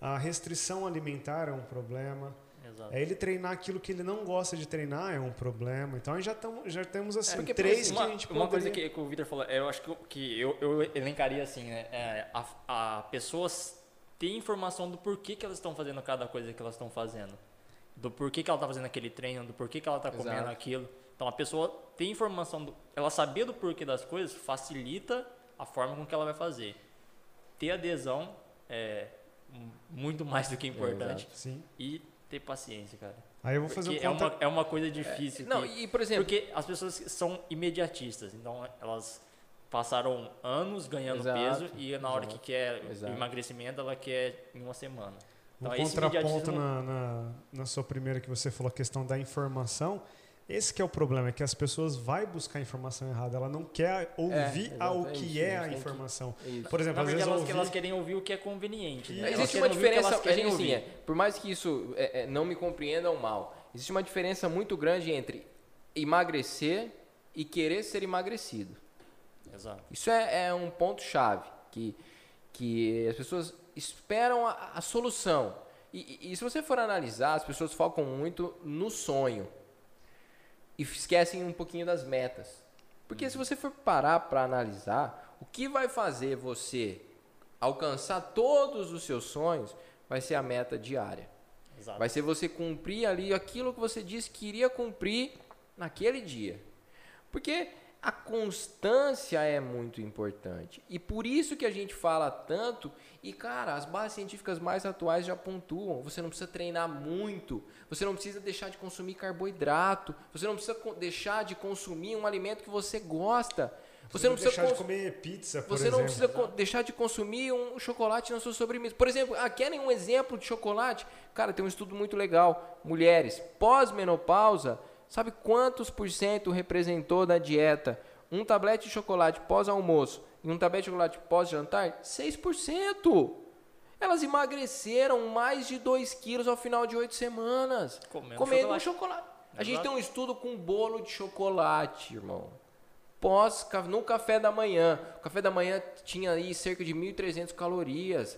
A restrição alimentar é um problema. Exato. É ele treinar aquilo que ele não gosta de treinar é um problema. Então já, tamo, já temos assim, porque, três uma, que a gente uma coisa poderia... que, que o Vitor falou, eu acho que, eu- que eu, eu elencaria assim, né? É, a, a pessoas ter informação do porquê que elas estão fazendo cada coisa que elas estão fazendo. Do porquê que ela está fazendo aquele treino, do porquê que ela está comendo Exato. aquilo. Então a pessoa ter informação, do, ela saber do porquê das coisas facilita a forma com que ela vai fazer. Ter adesão é muito mais do que importante. Sim. E ter paciência, cara. Aí eu vou fazer um Porque é, contra... uma, é uma coisa difícil. Não, que- e por exemplo, porque as pessoas são imediatistas, então elas passaram anos ganhando Exato, peso e na hora exato, que quer exato. emagrecimento, ela quer em uma semana. Um Então, esse contraponto na, na, na sua primeira que você falou, a questão da informação. Esse que é o problema, é que as pessoas vão buscar a informação errada. Ela não quer ouvir ao exatamente, que é a que- informação. isso. Por exemplo, Na às vezes elas, ouvir... elas querem ouvir o que é conveniente. né? Existe uma o que diferença, elas querem assim, é, por mais que isso é, é, não me compreendam mal, existe uma diferença muito grande entre emagrecer e querer ser emagrecido. Exato. Isso é, é um ponto chave que que as pessoas esperam a, a solução. E, e- e se você for analisar, as pessoas focam muito no sonho e esquecem um pouquinho das metas. Porque se você for parar para analisar, o que vai fazer você alcançar todos os seus sonhos vai ser a meta diária. Exato. Vai ser você cumprir ali aquilo que você disse que iria cumprir naquele dia. Porque a constância é muito importante. E por isso que a gente fala tanto. E, cara, as bases científicas mais atuais já pontuam. Você não precisa treinar muito. Você não precisa deixar de consumir carboidrato. Você não precisa deixar de consumir um alimento que você gosta. Você não precisa deixar de comer pizza, por você não exemplo. precisa co- deixar de consumir um chocolate na sua sobremesa. Por exemplo, ah, querem um exemplo de chocolate? Cara, tem um estudo muito legal. Mulheres pós-menopausa, sabe quantos por cento representou da dieta um tablete de chocolate pós-almoço e um tablete de chocolate pós-jantar? 6%! Elas emagreceram mais de 2 quilos ao final de 8 semanas. Comendo comendo um chocolate. chocolate. A gente tem um estudo com bolo de chocolate, irmão pós no café da manhã. O café da manhã tinha aí cerca de 1.300 calorias.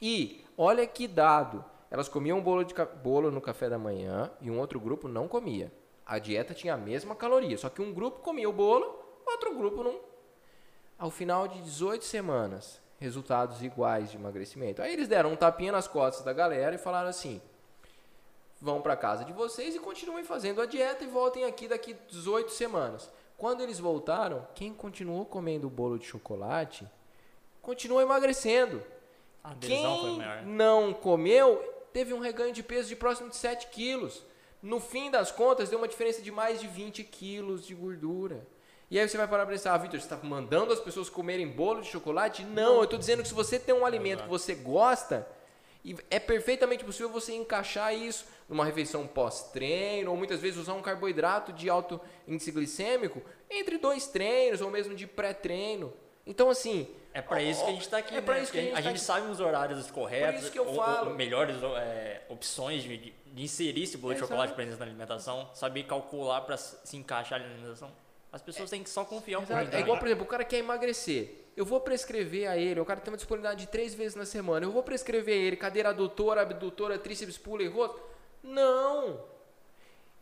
E olha que dado, elas comiam um bolo, de, bolo no café da manhã e um outro grupo não comia. A dieta tinha a mesma caloria, só que um grupo comia o bolo, outro grupo não. Ao final de 18 semanas, resultados iguais de emagrecimento. Aí eles deram um tapinha nas costas da galera e falaram assim: vão para casa de vocês e continuem fazendo a dieta e voltem aqui daqui 18 semanas. Quando eles voltaram, quem continuou comendo o bolo de chocolate continuou emagrecendo. A Quem não comeu teve um reganho de peso de próximo de 7 quilos. No fim das contas, deu uma diferença de mais de 20 quilos de gordura. E aí você vai parar para pensar, ah, Vitor, você está mandando as pessoas comerem bolo de chocolate? Não, eu estou dizendo que se você tem um alimento que você gosta, e é perfeitamente possível você encaixar isso numa refeição pós-treino, ou muitas vezes usar um carboidrato de alto índice glicêmico entre dois treinos, ou mesmo de pré-treino. Então, assim, É pra isso que a gente tá aqui, É pra né? isso que a gente tá gente sabe os horários corretos, Por isso que eu ou- falo. ou melhores é, opções de, de- de inserir esse bolo de Exato. chocolate presente na alimentação, saber calcular se se encaixar na alimentação. As pessoas têm que só confiar um pouquinho. É igual, por exemplo, o cara quer emagrecer. Eu vou prescrever a ele, o cara tem uma disponibilidade de três vezes na semana. Eu vou prescrever a ele cadeira adutora, abdutora, tríceps, pulo e rosto. Não!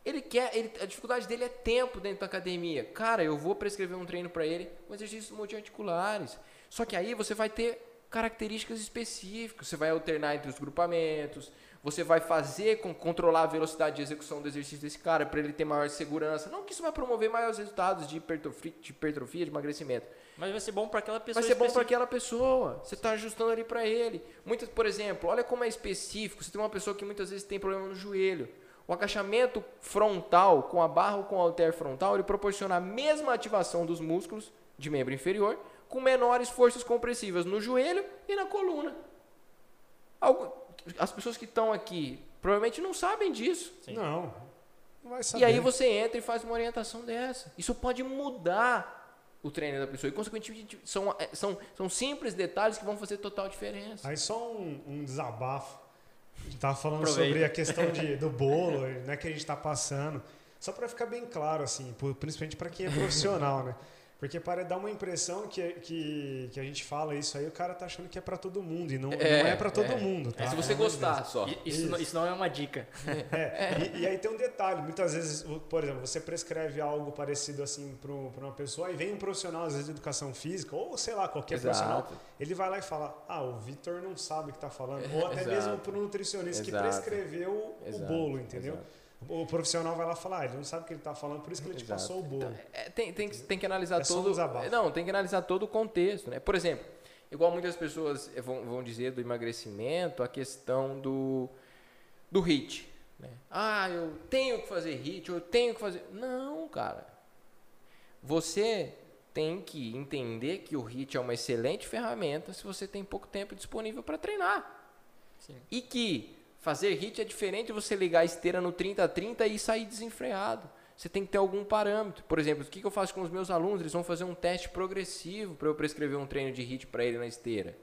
Ele quer, ele- a dificuldade dele é tempo dentro da academia. Cara, eu vou prescrever um treino para ele com exercícios multiarticulares. Só que aí você vai ter características específicas. Você vai alternar entre os grupamentos. Você vai fazer com controlar a velocidade de execução do exercício desse cara para ele ter maior segurança. Não que isso vai promover maiores resultados de hipertrofia, de, hipertrofia, de emagrecimento. Mas vai ser bom pra aquela pessoa Vai ser bom para aquela pessoa. Você está ajustando ali para ele. Muitas, por exemplo, olha como é específico. Você tem uma pessoa que muitas vezes tem problema no joelho. O agachamento frontal com a barra ou com o halter frontal, ele proporciona a mesma ativação dos músculos de membro inferior com menores forças compressivas no joelho e na coluna. Algo- as pessoas que estão aqui provavelmente não sabem disso. Sim. Não, não vai saber. E aí você entra e faz uma orientação dessa. Isso pode mudar o treino da pessoa. E, consequentemente, são, é, são, são simples detalhes que vão fazer total diferença. Aí só um, um desabafo. A gente tava falando Aproveita. sobre a questão de, do bolo, né, que a gente está passando. Só para ficar bem claro, assim, por- principalmente para quem é profissional, né? Porque para dar uma impressão que, que, que a gente fala isso aí, o cara tá achando que é para todo mundo. E não É, não é para todo é. mundo, tá? É se você gostar Deus. só. I- Isso, não- isso não é uma dica. É, E, e aí tem um detalhe, muitas vezes, por exemplo, você prescreve algo parecido assim para uma pessoa e vem um profissional, às vezes de educação física, ou sei lá, qualquer Exato. profissional, ele vai lá e fala, ah, o Vitor não sabe o que está falando. Ou até Exato. mesmo para o nutricionista Exato. que prescreveu o bolo, entendeu? O profissional vai lá falar, ah, ele não sabe o que ele está falando, por isso que ele te Exato. passou o bolo. É, tem, tem, que- tem que analisar É um todo. Não, tem que analisar todo o contexto, né? Por exemplo, igual muitas pessoas vão, vão dizer do emagrecimento, a questão do, do HIT. Né? Ah, eu tenho que fazer HIT, eu tenho que fazer. Não, cara. Você tem que entender que o HIT é uma excelente ferramenta se você tem pouco tempo disponível para treinar. Sim. E que fazer HIT é diferente de você ligar a esteira no 30-30 e sair desenfreado. Você tem que ter algum parâmetro. Por exemplo, o que eu faço com os meus alunos? Eles vão fazer um teste progressivo para eu prescrever um treino de HIT para ele na esteira.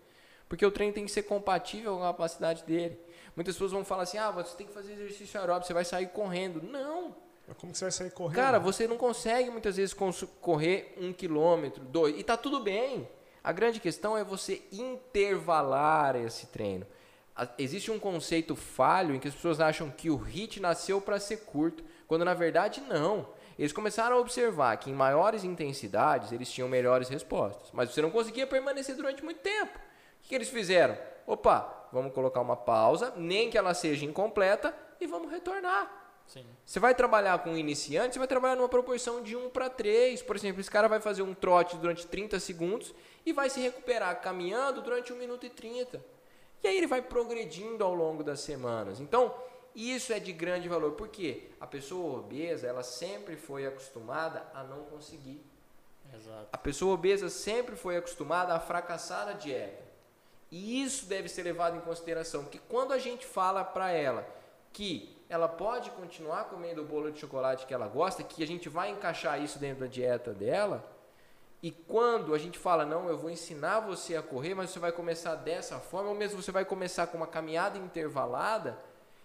Porque o treino tem que ser compatível com a capacidade dele. Muitas pessoas vão falar assim: ah, você tem que fazer exercício aeróbico, você vai sair correndo. Não! Mas como que você vai sair correndo? Cara, você não consegue muitas vezes correr um quilômetro, dois, e tá tudo bem. A grande questão é você intervalar esse treino. Existe um conceito falho em que as pessoas acham que o HIT nasceu para ser curto, quando na verdade não. Eles começaram a observar que em maiores intensidades eles tinham melhores respostas, mas você não conseguia permanecer durante muito tempo. O que que eles fizeram? Opa, vamos colocar uma pausa, nem que ela seja incompleta, e vamos retornar. Sim. Você vai trabalhar com um iniciante, você vai trabalhar numa proporção de 1 para 3. Por exemplo, esse cara vai fazer um trote durante 30 segundos e vai se recuperar caminhando durante 1 minuto e 30. E aí ele vai progredindo ao longo das semanas. Então, isso é de grande valor. Por quê? A pessoa obesa, ela sempre foi acostumada a não conseguir. Exato. A pessoa obesa sempre foi acostumada a fracassar na dieta. E isso deve ser levado em consideração, porque quando a gente fala para ela que ela pode continuar comendo o bolo de chocolate que ela gosta, que a gente vai encaixar isso dentro da dieta dela, e quando a gente fala, não, eu vou ensinar você a correr, mas você vai começar dessa forma, ou mesmo você vai começar com uma caminhada intervalada,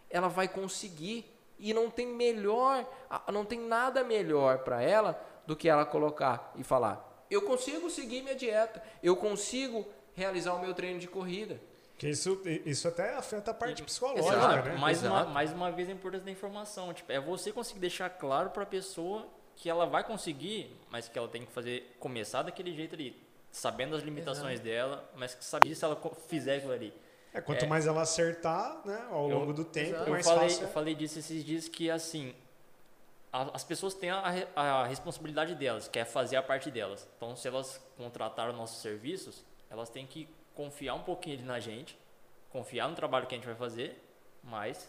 ela vai conseguir. E não tem melhor, não tem nada melhor para ela do que ela colocar e falar: eu consigo seguir minha dieta, eu consigo realizar o meu treino de corrida. Que isso, isso até afeta a parte E- psicológica, Exato. né? Mais uma, mais uma vez a importância da informação. Tipo, é você conseguir deixar claro para a pessoa que ela vai conseguir, mas que ela tem que fazer começar daquele jeito ali, sabendo as limitações dela, mas que saber se ela fizer aquilo ali. É, quanto É. mais ela acertar, né, ao Eu- longo do tempo, Exato. Eu mais falei, fácil. eu é. falei disso esses dias que assim, a- as pessoas têm a, a responsabilidade delas, que é fazer a parte delas. Então, se elas contrataram nossos serviços, elas têm que confiar um pouquinho ali na gente, confiar no trabalho que a gente vai fazer, mas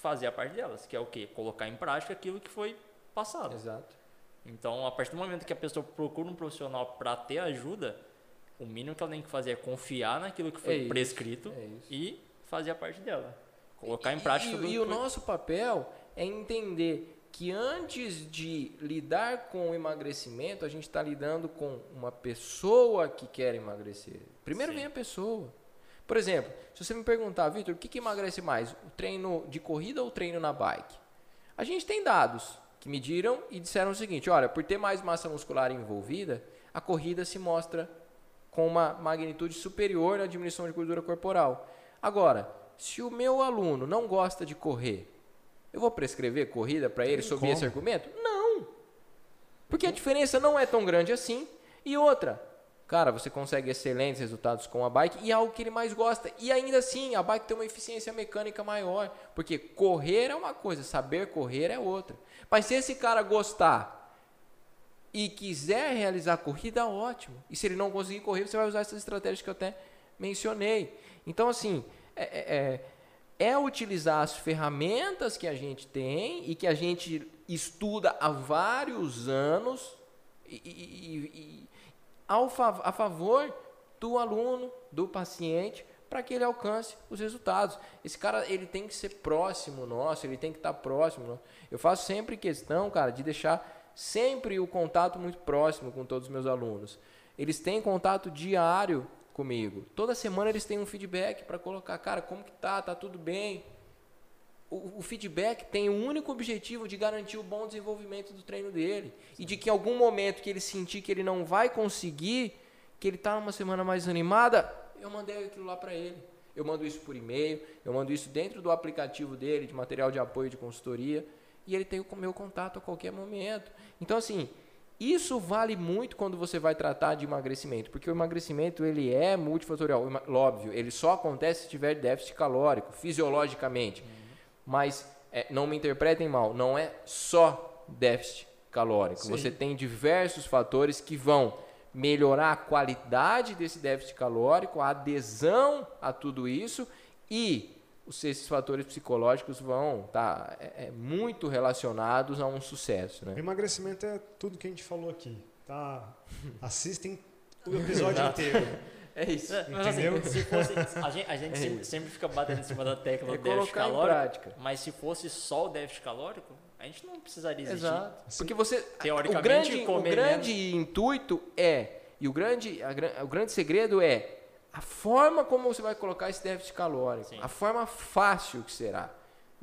fazer a parte delas, que é o quê? Colocar em prática aquilo que foi passado. Exato. Então, a partir do momento que a pessoa procura um profissional para ter ajuda, o mínimo que ela tem que fazer é confiar naquilo que foi É isso, prescrito é e fazer a parte dela. Colocar em prática E, tudo e o nosso papel é entender que antes de lidar com o emagrecimento, a gente está lidando com uma pessoa que quer emagrecer. Primeiro Sim. vem a pessoa. Por exemplo, se você me perguntar, Vitor, o que, que emagrece mais? O treino de corrida ou o treino na bike? A gente tem dados que mediram e disseram o seguinte: olha, por ter mais massa muscular envolvida, a corrida se mostra com uma magnitude superior na diminuição de gordura corporal. Agora, se o meu aluno não gosta de correr, eu vou prescrever corrida para ele sob esse argumento? Não. Porque a diferença não é tão grande assim. E outra, cara, você consegue excelentes resultados com a bike e é algo que ele mais gosta. E ainda assim, a bike tem uma eficiência mecânica maior. Porque correr é uma coisa, saber correr é outra. Mas se esse cara gostar e quiser realizar a corrida, ótimo. E se ele não conseguir correr, você vai usar essas estratégias que eu até mencionei. Então, assim, é, é, é- é utilizar as ferramentas que a gente tem e que a gente estuda há vários anos e, e- e- ao a favor do aluno, do paciente, para que ele alcance os resultados. Esse cara, ele tem que ser próximo nosso, ele tem que estar próximo. nosso. Eu faço sempre questão, cara, de deixar sempre o contato muito próximo com todos os meus alunos. Eles têm contato diário comigo. Toda semana eles têm um feedback para colocar, cara, como que tá? Tá tudo bem? O, o, feedback tem o único objetivo de garantir o bom desenvolvimento do treino dele. E de que em algum momento que ele sentir que ele não vai conseguir, que ele está numa semana mais animada, eu mandei aquilo lá para ele. Eu mando isso por e-mail, eu mando isso dentro do aplicativo dele, de material de apoio de consultoria, e ele tem o meu contato a qualquer momento. Então, assim, isso vale muito quando você vai tratar de emagrecimento, porque o emagrecimento ele é multifatorial. Óbvio, ele só acontece se tiver déficit calórico, fisiologicamente. Uhum. Mas é, não me interpretem mal, não é só déficit calórico. Sim. Você tem diversos fatores que vão melhorar a qualidade desse déficit calórico, a adesão a tudo isso e esses fatores psicológicos vão estar tá, é, é, muito relacionados a um sucesso. Né? Emagrecimento é tudo que a gente falou aqui. Tá? Assistem o episódio inteiro. É isso. Mas, assim, se fosse, a gente, a gente é sempre, sempre, fica batendo em cima da tecla é do déficit calórico. Mas se fosse só o déficit calórico, a gente não precisaria existir. Exato. Porque você. Teoricamente, o grande, o grande intuito é, e o grande, a, o grande segredo é a forma como você vai colocar esse déficit calórico, Sim. a forma fácil que será.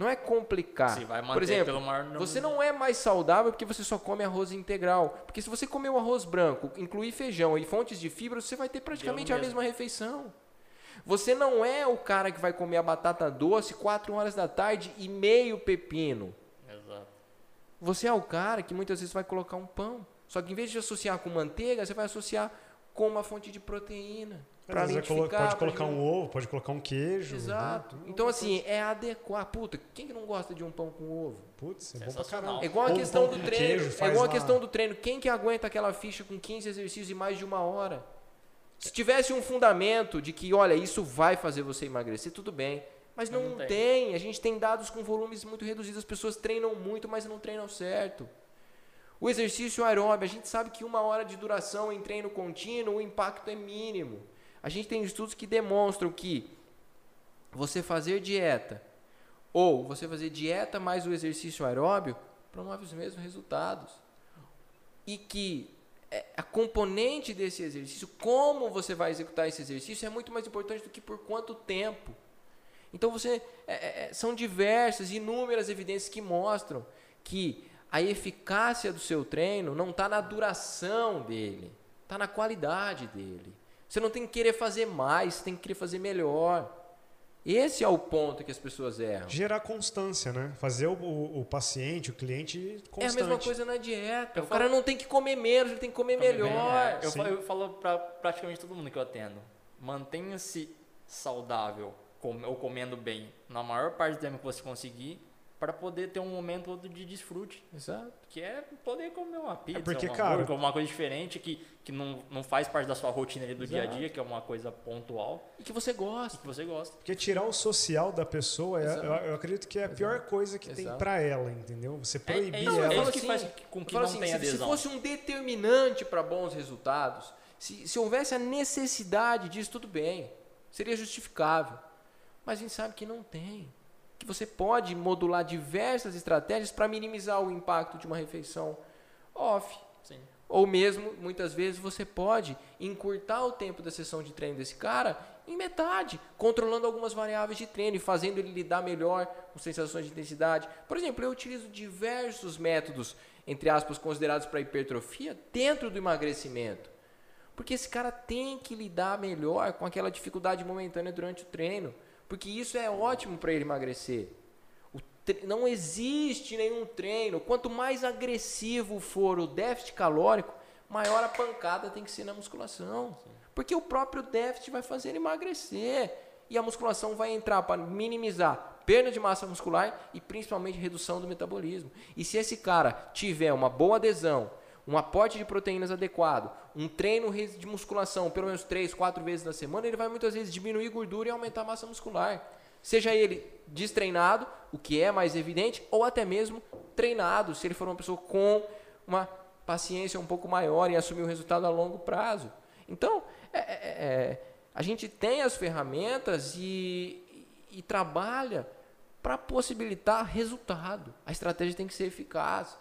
Não é complicar. Sim, Por exemplo, você não é mais saudável porque você só come arroz integral. Porque se você comer o arroz branco, incluir feijão e fontes de fibra, você vai ter praticamente a mesma refeição. Você não é o cara que vai comer a batata doce 4 horas da tarde e meio pepino. Exato. Você é o cara que muitas vezes vai colocar um pão. Só que em vez de associar com manteiga, você vai associar com uma fonte de proteína para Pode colocar um ovo, pode colocar um queijo. Exato. Né? Então, assim, é adequar. Puta, quem que não gosta de um pão com ovo? Putz, é bom pra caramba. É igual a questão do treino. É igual a questão do treino. Quem que aguenta aquela ficha com 15 exercícios e mais de uma hora? Se tivesse um fundamento de que, olha, isso vai fazer você emagrecer, tudo bem. Mas não, não tem. tem. A gente tem dados com volumes muito reduzidos. As pessoas treinam muito, mas não treinam certo. O exercício aeróbio, a gente sabe que uma hora de duração em treino contínuo, o impacto é mínimo. A gente tem estudos que demonstram que você fazer dieta ou você fazer dieta mais o exercício aeróbio promove os mesmos resultados. E que é, a componente desse exercício, como você vai executar esse exercício, é muito mais importante do que por quanto tempo. Então você é, é, é são diversas, inúmeras evidências que mostram que a eficácia do seu treino não está na duração dele, está na qualidade dele. Você não tem que querer fazer mais, você tem que querer fazer melhor. Esse é o ponto que as pessoas erram. Gerar constância, né? Fazer o, o, o paciente, o cliente constante. É a mesma coisa na dieta. Eu o falo... cara não tem que comer menos, ele tem que comer melhor. É. Eu, falo, eu falo para praticamente todo mundo que eu atendo. Mantenha-se saudável ou comendo bem na maior parte do tempo que você conseguir para poder ter um momento de desfrute. Exato. Que é poder comer uma pizza, é porque, uma cara, hambúrguer, uma coisa diferente que, que não, não faz parte da sua rotina do Exato. dia a dia, que é uma coisa pontual. E que você gosta. que você gosta. Porque tirar o social da pessoa, é, eu, eu, acredito que é a pior coisa que Exato. tem para ela, entendeu? Você proibir é, é isso, ela. É isso que assim, faz com que não assim, tenha se, se fosse um determinante para bons resultados, se, se houvesse a necessidade disso, tudo bem. Seria justificável. Mas a gente sabe que não tem que você pode modular diversas estratégias para minimizar o impacto de uma refeição off. Sim. Ou mesmo, muitas vezes, você pode encurtar o tempo da sessão de treino desse cara em metade, controlando algumas variáveis de treino e fazendo ele lidar melhor com sensações de intensidade. Por exemplo, eu utilizo diversos métodos, entre aspas, considerados para hipertrofia, dentro do emagrecimento. Porque esse cara tem que lidar melhor com aquela dificuldade momentânea durante o treino porque isso é ótimo para ele emagrecer. Não existe nenhum treino. Quanto mais agressivo for o déficit calórico, maior a pancada tem que ser na musculação. Porque o próprio déficit vai fazer ele emagrecer. E a musculação vai entrar para minimizar perda de massa muscular e principalmente redução do metabolismo. E se esse cara tiver uma boa adesão, um aporte de proteínas adequado, um treino de musculação pelo menos 3, 4 vezes na semana, ele vai muitas vezes diminuir gordura e aumentar a massa muscular. Seja ele destreinado, o que é mais evidente, ou até mesmo treinado, se ele for uma pessoa com uma paciência um pouco maior em assumir o resultado a longo prazo. Então, é, é, é, a gente tem as ferramentas e, e trabalha para possibilitar resultado. A estratégia tem que ser eficaz.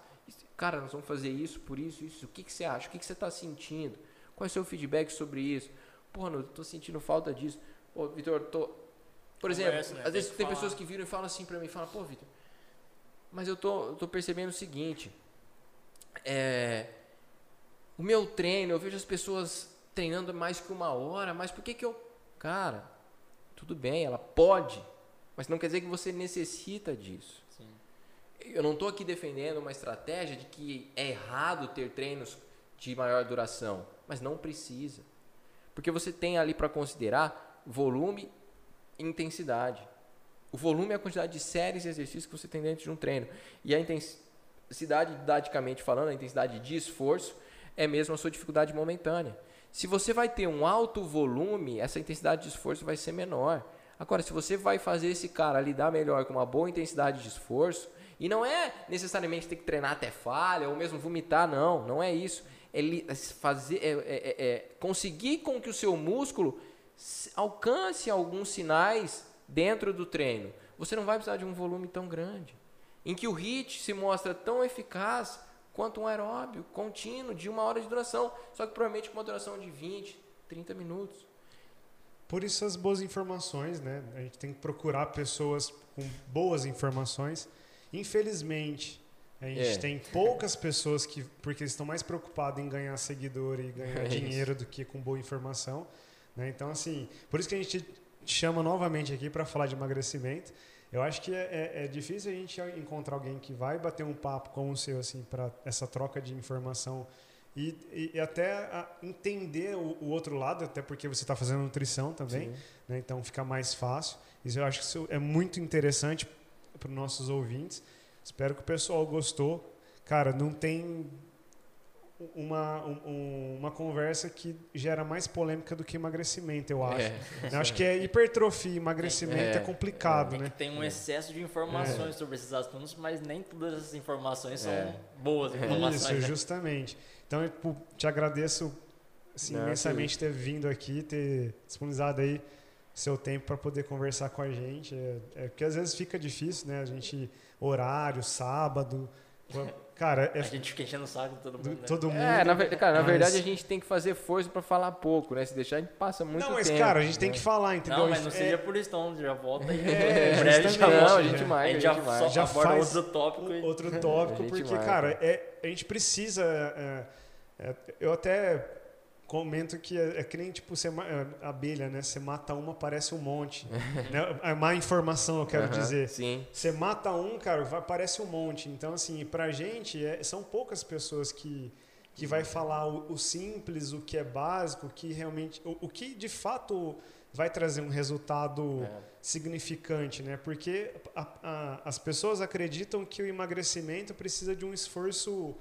Cara, nós vamos fazer isso, por isso, isso. O que, que você acha? O que, que você está sentindo? Qual é o seu feedback sobre isso? Pô, eu tô sentindo falta disso. Pô, Vitor, tô... Por exemplo, Conversa, né? às vezes Tem que tem pessoas que viram e falam assim pra mim, falam, pô, Vitor, mas eu tô, eu tô percebendo o seguinte, é, o meu treino, eu vejo as pessoas treinando mais que uma hora, mas por que que eu, cara, tudo bem, ela pode, mas não quer dizer que você necessita disso. Eu não estou aqui defendendo uma estratégia de que é errado ter treinos de maior duração, mas não precisa. Porque você tem ali para considerar volume e intensidade. O volume é a quantidade de séries e exercícios que você tem dentro de um treino. E a intensidade, didaticamente falando, a intensidade de esforço é mesmo a sua dificuldade momentânea. Se você vai ter um alto volume, essa intensidade de esforço vai ser menor. Agora, se você vai fazer esse cara lidar melhor com uma boa intensidade de esforço, e não é necessariamente ter que treinar até falha ou mesmo vomitar, não, não é isso. É é fazer, é, é- é- é conseguir com que o seu músculo alcance alguns sinais dentro do treino. Você não vai precisar de um volume tão grande, em que o HIIT se mostra tão eficaz quanto um aeróbio contínuo de uma hora de duração, só que provavelmente com uma duração de 20, 30 minutos. Por isso as boas informações, né? A gente tem que procurar pessoas com boas informações. Infelizmente, a gente É. tem poucas pessoas que, porque eles estão mais preocupados em ganhar seguidor e ganhar É dinheiro do que com boa informação. Né? Então, assim, por isso que a gente te chama novamente aqui para falar de emagrecimento. Eu acho que é, é- é difícil a gente encontrar alguém que vai bater um papo como o seu, assim, para essa troca de informação e, e- e até entender o, o outro lado, até porque você está fazendo nutrição também, né? então fica mais fácil. Isso eu acho que isso é muito interessante para os nossos ouvintes. Espero que o pessoal gostou. Cara, não tem uma, um- uma conversa que gera mais polêmica do que emagrecimento, eu acho. É. Eu acho que é hipertrofia, emagrecimento é, É, complicado, É que né? tem um excesso de informações sobre esses assuntos, mas nem todas essas informações são É. boas informações. Isso, né? justamente. Então, eu pô, te agradeço assim, Não, que imensamente ter vindo aqui, ter disponibilizado aí seu tempo para poder conversar com a gente. É, é porque às vezes fica difícil, né? A gente horário, sábado. Cara, é A gente fica enchendo o saco de todo mundo. do- né? todo mundo. É, na, ver- cara, na Mas- verdade a gente tem que fazer força para falar pouco, né? Se deixar a gente passa muito não, mas tempo. cara, a gente tem né? que falar, entendeu? Não, mas não É- seja por isso, então. Já volta e É, em breve já. Não, a gente já- A gente a já, gente só. Já faz outro tópico. e- outro tópico, porque, marca. cara, é, a gente precisa. é, é, eu até comento que é, é que nem tipo você, é, abelha, né? Você mata uma, parece um monte. né? É má informação, eu quero dizer. Sim. Você mata um, cara, vai, parece um monte. Então, assim, pra gente, é- são poucas pessoas que, que vai falar o, o simples, o que é básico, o que realmente. O, o que de fato vai trazer um resultado É. significante, né? Porque a- a- as pessoas acreditam que o emagrecimento precisa de um esforço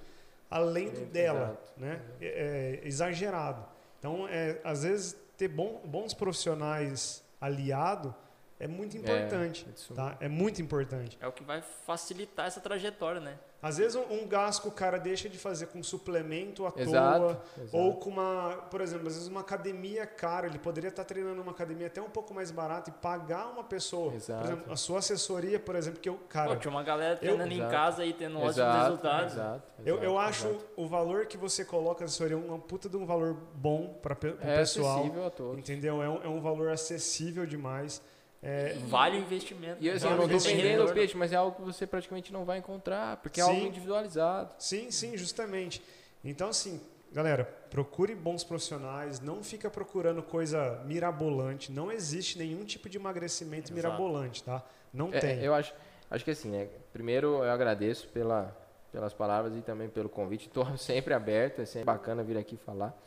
além do dela, né? É, é exagerado. Então, é, às vezes ter bom- bons profissionais aliado é muito importante, isso tá? É muito importante. É o que vai facilitar essa trajetória, né? Às vezes um, um gasto que o cara deixa de fazer com suplemento à Exato, toa, exato. ou com uma, por exemplo, às vezes uma academia cara, ele poderia estar treinando numa academia até um pouco mais barata e pagar uma pessoa, Exato. por exemplo, a sua assessoria, por exemplo, que eu, cara, Pô, tinha uma galera treinando em Exato. casa e tendo ótimos resultados. Exato, eu, exato, eu acho exato. o valor que você coloca na assessoria uma puta de um valor bom para o é pessoal, acessível a todos. entendeu? É um, é um valor acessível demais. É, Vale o investimento. E assim, Vale eu não estou vendendo o peixe, mas é algo que você praticamente não vai encontrar, porque é Sim. algo individualizado. Sim, sim, justamente. Então, assim, galera, procure bons profissionais, não fica procurando coisa mirabolante. Não existe nenhum tipo de emagrecimento Exato. mirabolante, tá? Não É, tem. eu acho, acho que assim, né? Primeiro eu agradeço pela, pelas palavras e também pelo convite. Estou sempre aberto, é sempre bacana vir aqui falar.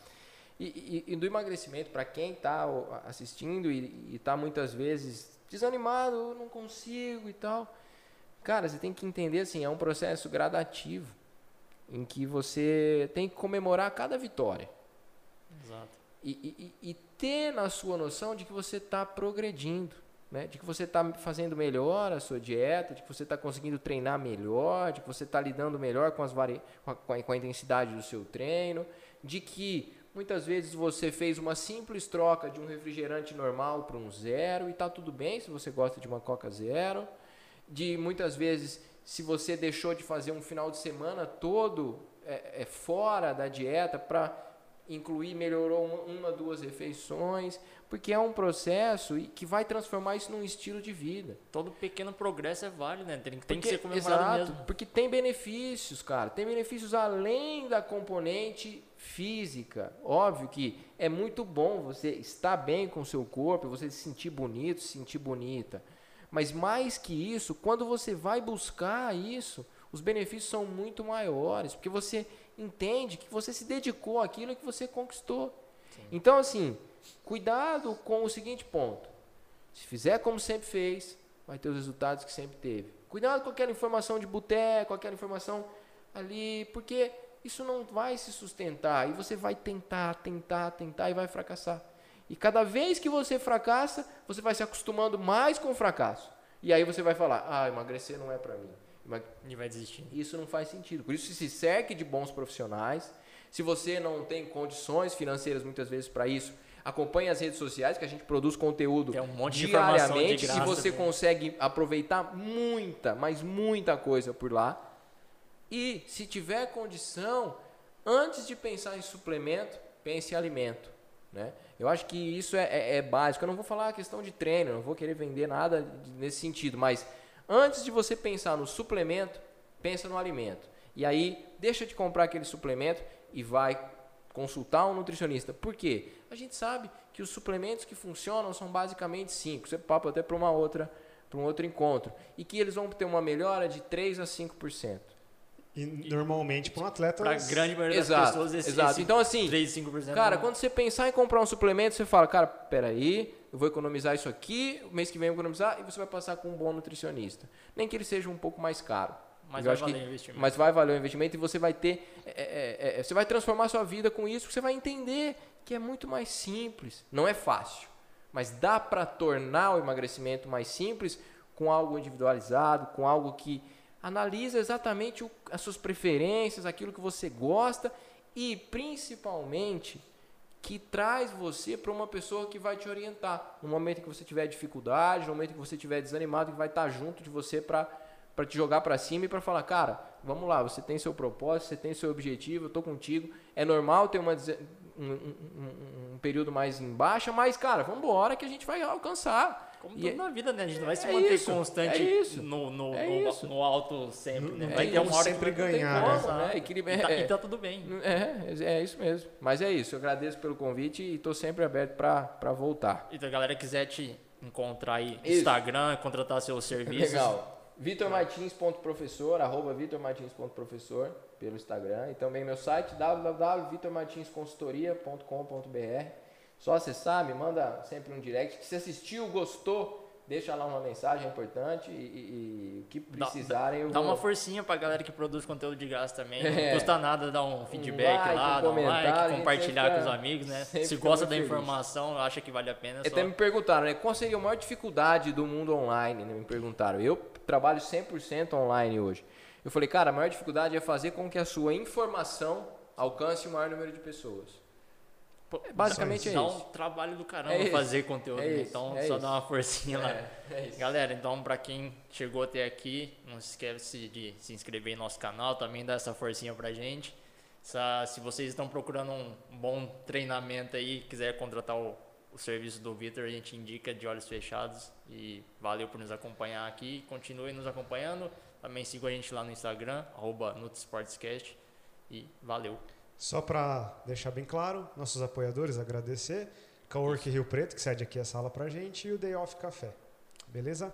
E, e- e do emagrecimento, para quem está assistindo e está muitas vezes desanimado, "Eu não consigo e tal. Cara, você tem que entender assim, é um processo gradativo em que você tem que comemorar cada vitória. Exato. E, e- e- ter na sua noção de que você está progredindo, né? de que você está fazendo melhor a sua dieta, de que você está conseguindo treinar melhor, de que você está lidando melhor com, as vari... com a- com a intensidade do seu treino, de que muitas vezes você fez uma simples troca de um refrigerante normal para um zero e está tudo bem se você gosta de uma Coca Zero, de muitas vezes se você deixou de fazer um final de semana todo é, é, fora da dieta para incluir, melhorou uma, uma, duas refeições, porque é um processo que vai transformar isso num estilo de vida. Todo pequeno progresso é válido, né? Tem, tem porque, que ser comemorado exato, mesmo. Porque tem benefícios, cara. Tem benefícios além da componente física. Óbvio que é muito bom você estar bem com o seu corpo, você se sentir bonito, se sentir bonita. Mas mais que isso, quando você vai buscar isso, os benefícios são muito maiores, porque você entende que você se dedicou àquilo que você conquistou. Sim. Então, assim, cuidado com o seguinte ponto. Se fizer como sempre fez, vai ter os resultados que sempre teve. Cuidado com aquela informação de boteco, aquela informação ali, porque isso não vai se sustentar. E você vai tentar, tentar, tentar e vai fracassar. E cada vez que você fracassa, você vai se acostumando mais com o fracasso. E aí você vai falar: ah, emagrecer não é para mim. E vai desistir. Isso não faz sentido. Por isso, se cerque de bons profissionais. Se você não tem condições financeiras muitas vezes para isso, acompanhe as redes sociais que a gente produz conteúdo um monte diariamente de graça, e você também. consegue aproveitar muita, mas muita coisa por lá. E se tiver condição, antes de pensar em suplemento, pense em alimento. Né? Eu acho que isso é, é, é básico. Eu não vou falar a questão de treino, não vou querer vender nada nesse sentido, mas Antes de você pensar no suplemento, pensa no alimento. E aí, deixa de comprar aquele suplemento e vai consultar um nutricionista. Por quê? A gente sabe que os suplementos que funcionam são basicamente cinco. Você papo até para uma outra, para um outro encontro, e que eles vão ter uma melhora de 3 a 5%. E normalmente para um atleta. Para a grande maioria exato, das pessoas, esse, exato. Esse então, assim, 3, 5% cara, quando você pensar em comprar um suplemento, você fala, cara, peraí, eu vou economizar isso aqui, o mês que vem eu vou economizar, e você vai passar com um bom nutricionista. Nem que ele seja um pouco mais caro. Mas vai valer que, o investimento. Mas vai valer o investimento e você vai ter. É, é, é, você vai transformar a sua vida com isso, você vai entender que é muito mais simples. Não é fácil, mas dá para tornar o emagrecimento mais simples com algo individualizado, com algo que analisa exatamente o, as suas preferências, aquilo que você gosta e principalmente que traz você para uma pessoa que vai te orientar. No momento que você tiver dificuldade, no momento que você estiver desanimado, que vai estar junto de você para para te jogar para cima e para falar, cara, vamos lá, você tem seu propósito, você tem seu objetivo, eu tô contigo. É normal ter uma, um, um, um, um período mais em baixa, mas, cara, vamos embora que a gente vai alcançar. Como tudo é, na vida, né? A gente não vai se é manter isso, constante é isso, no, no, é no, no, alto sempre, né? Vai ter uma hora sempre que ganhar, como, né? E, tá, e tá tudo bem. É, é isso mesmo. Mas é isso, eu agradeço pelo convite e estou sempre aberto para voltar. Então, a galera quiser te encontrar aí no Instagram, contratar seus serviços. Legal. vitormartins.professor, arroba vitormartins.professor pelo Instagram e também meu site www.vitormartinsconsultoria.com.br só acessar, me manda sempre um direct. Se assistiu, gostou, deixa lá uma mensagem importante e o que precisarem. Dá, eu dá uma forcinha pra galera que produz conteúdo de graça também. É. Não custa nada dar um feedback um like, lá, um dar um like, compartilhar com os amigos, né? Se gosta da informação, acha que vale a pena. Só... Até me perguntaram, né? Qual seria a maior dificuldade do mundo online? Né? Me perguntaram. Eu trabalho 100% online hoje. Eu falei, cara, a maior dificuldade é fazer com que a sua informação alcance o maior número de pessoas. É basicamente é isso. Dá um trabalho do caramba é fazer conteúdo, é né? Então é só dá uma forcinha lá. É Galera, então para quem chegou até aqui, não se esquece de se inscrever em nosso canal, também dá essa forcinha pra gente. Se vocês estão procurando um bom treinamento aí, quiser contratar o, o serviço do Vitor, a gente indica de olhos fechados. E valeu por nos acompanhar aqui. Continue nos acompanhando. Também siga a gente lá no Instagram, arroba E valeu. Só para deixar bem claro, nossos apoiadores, agradecer. Cowork Rio Preto, que cede aqui a sala para gente, e o Day Off Café. Beleza?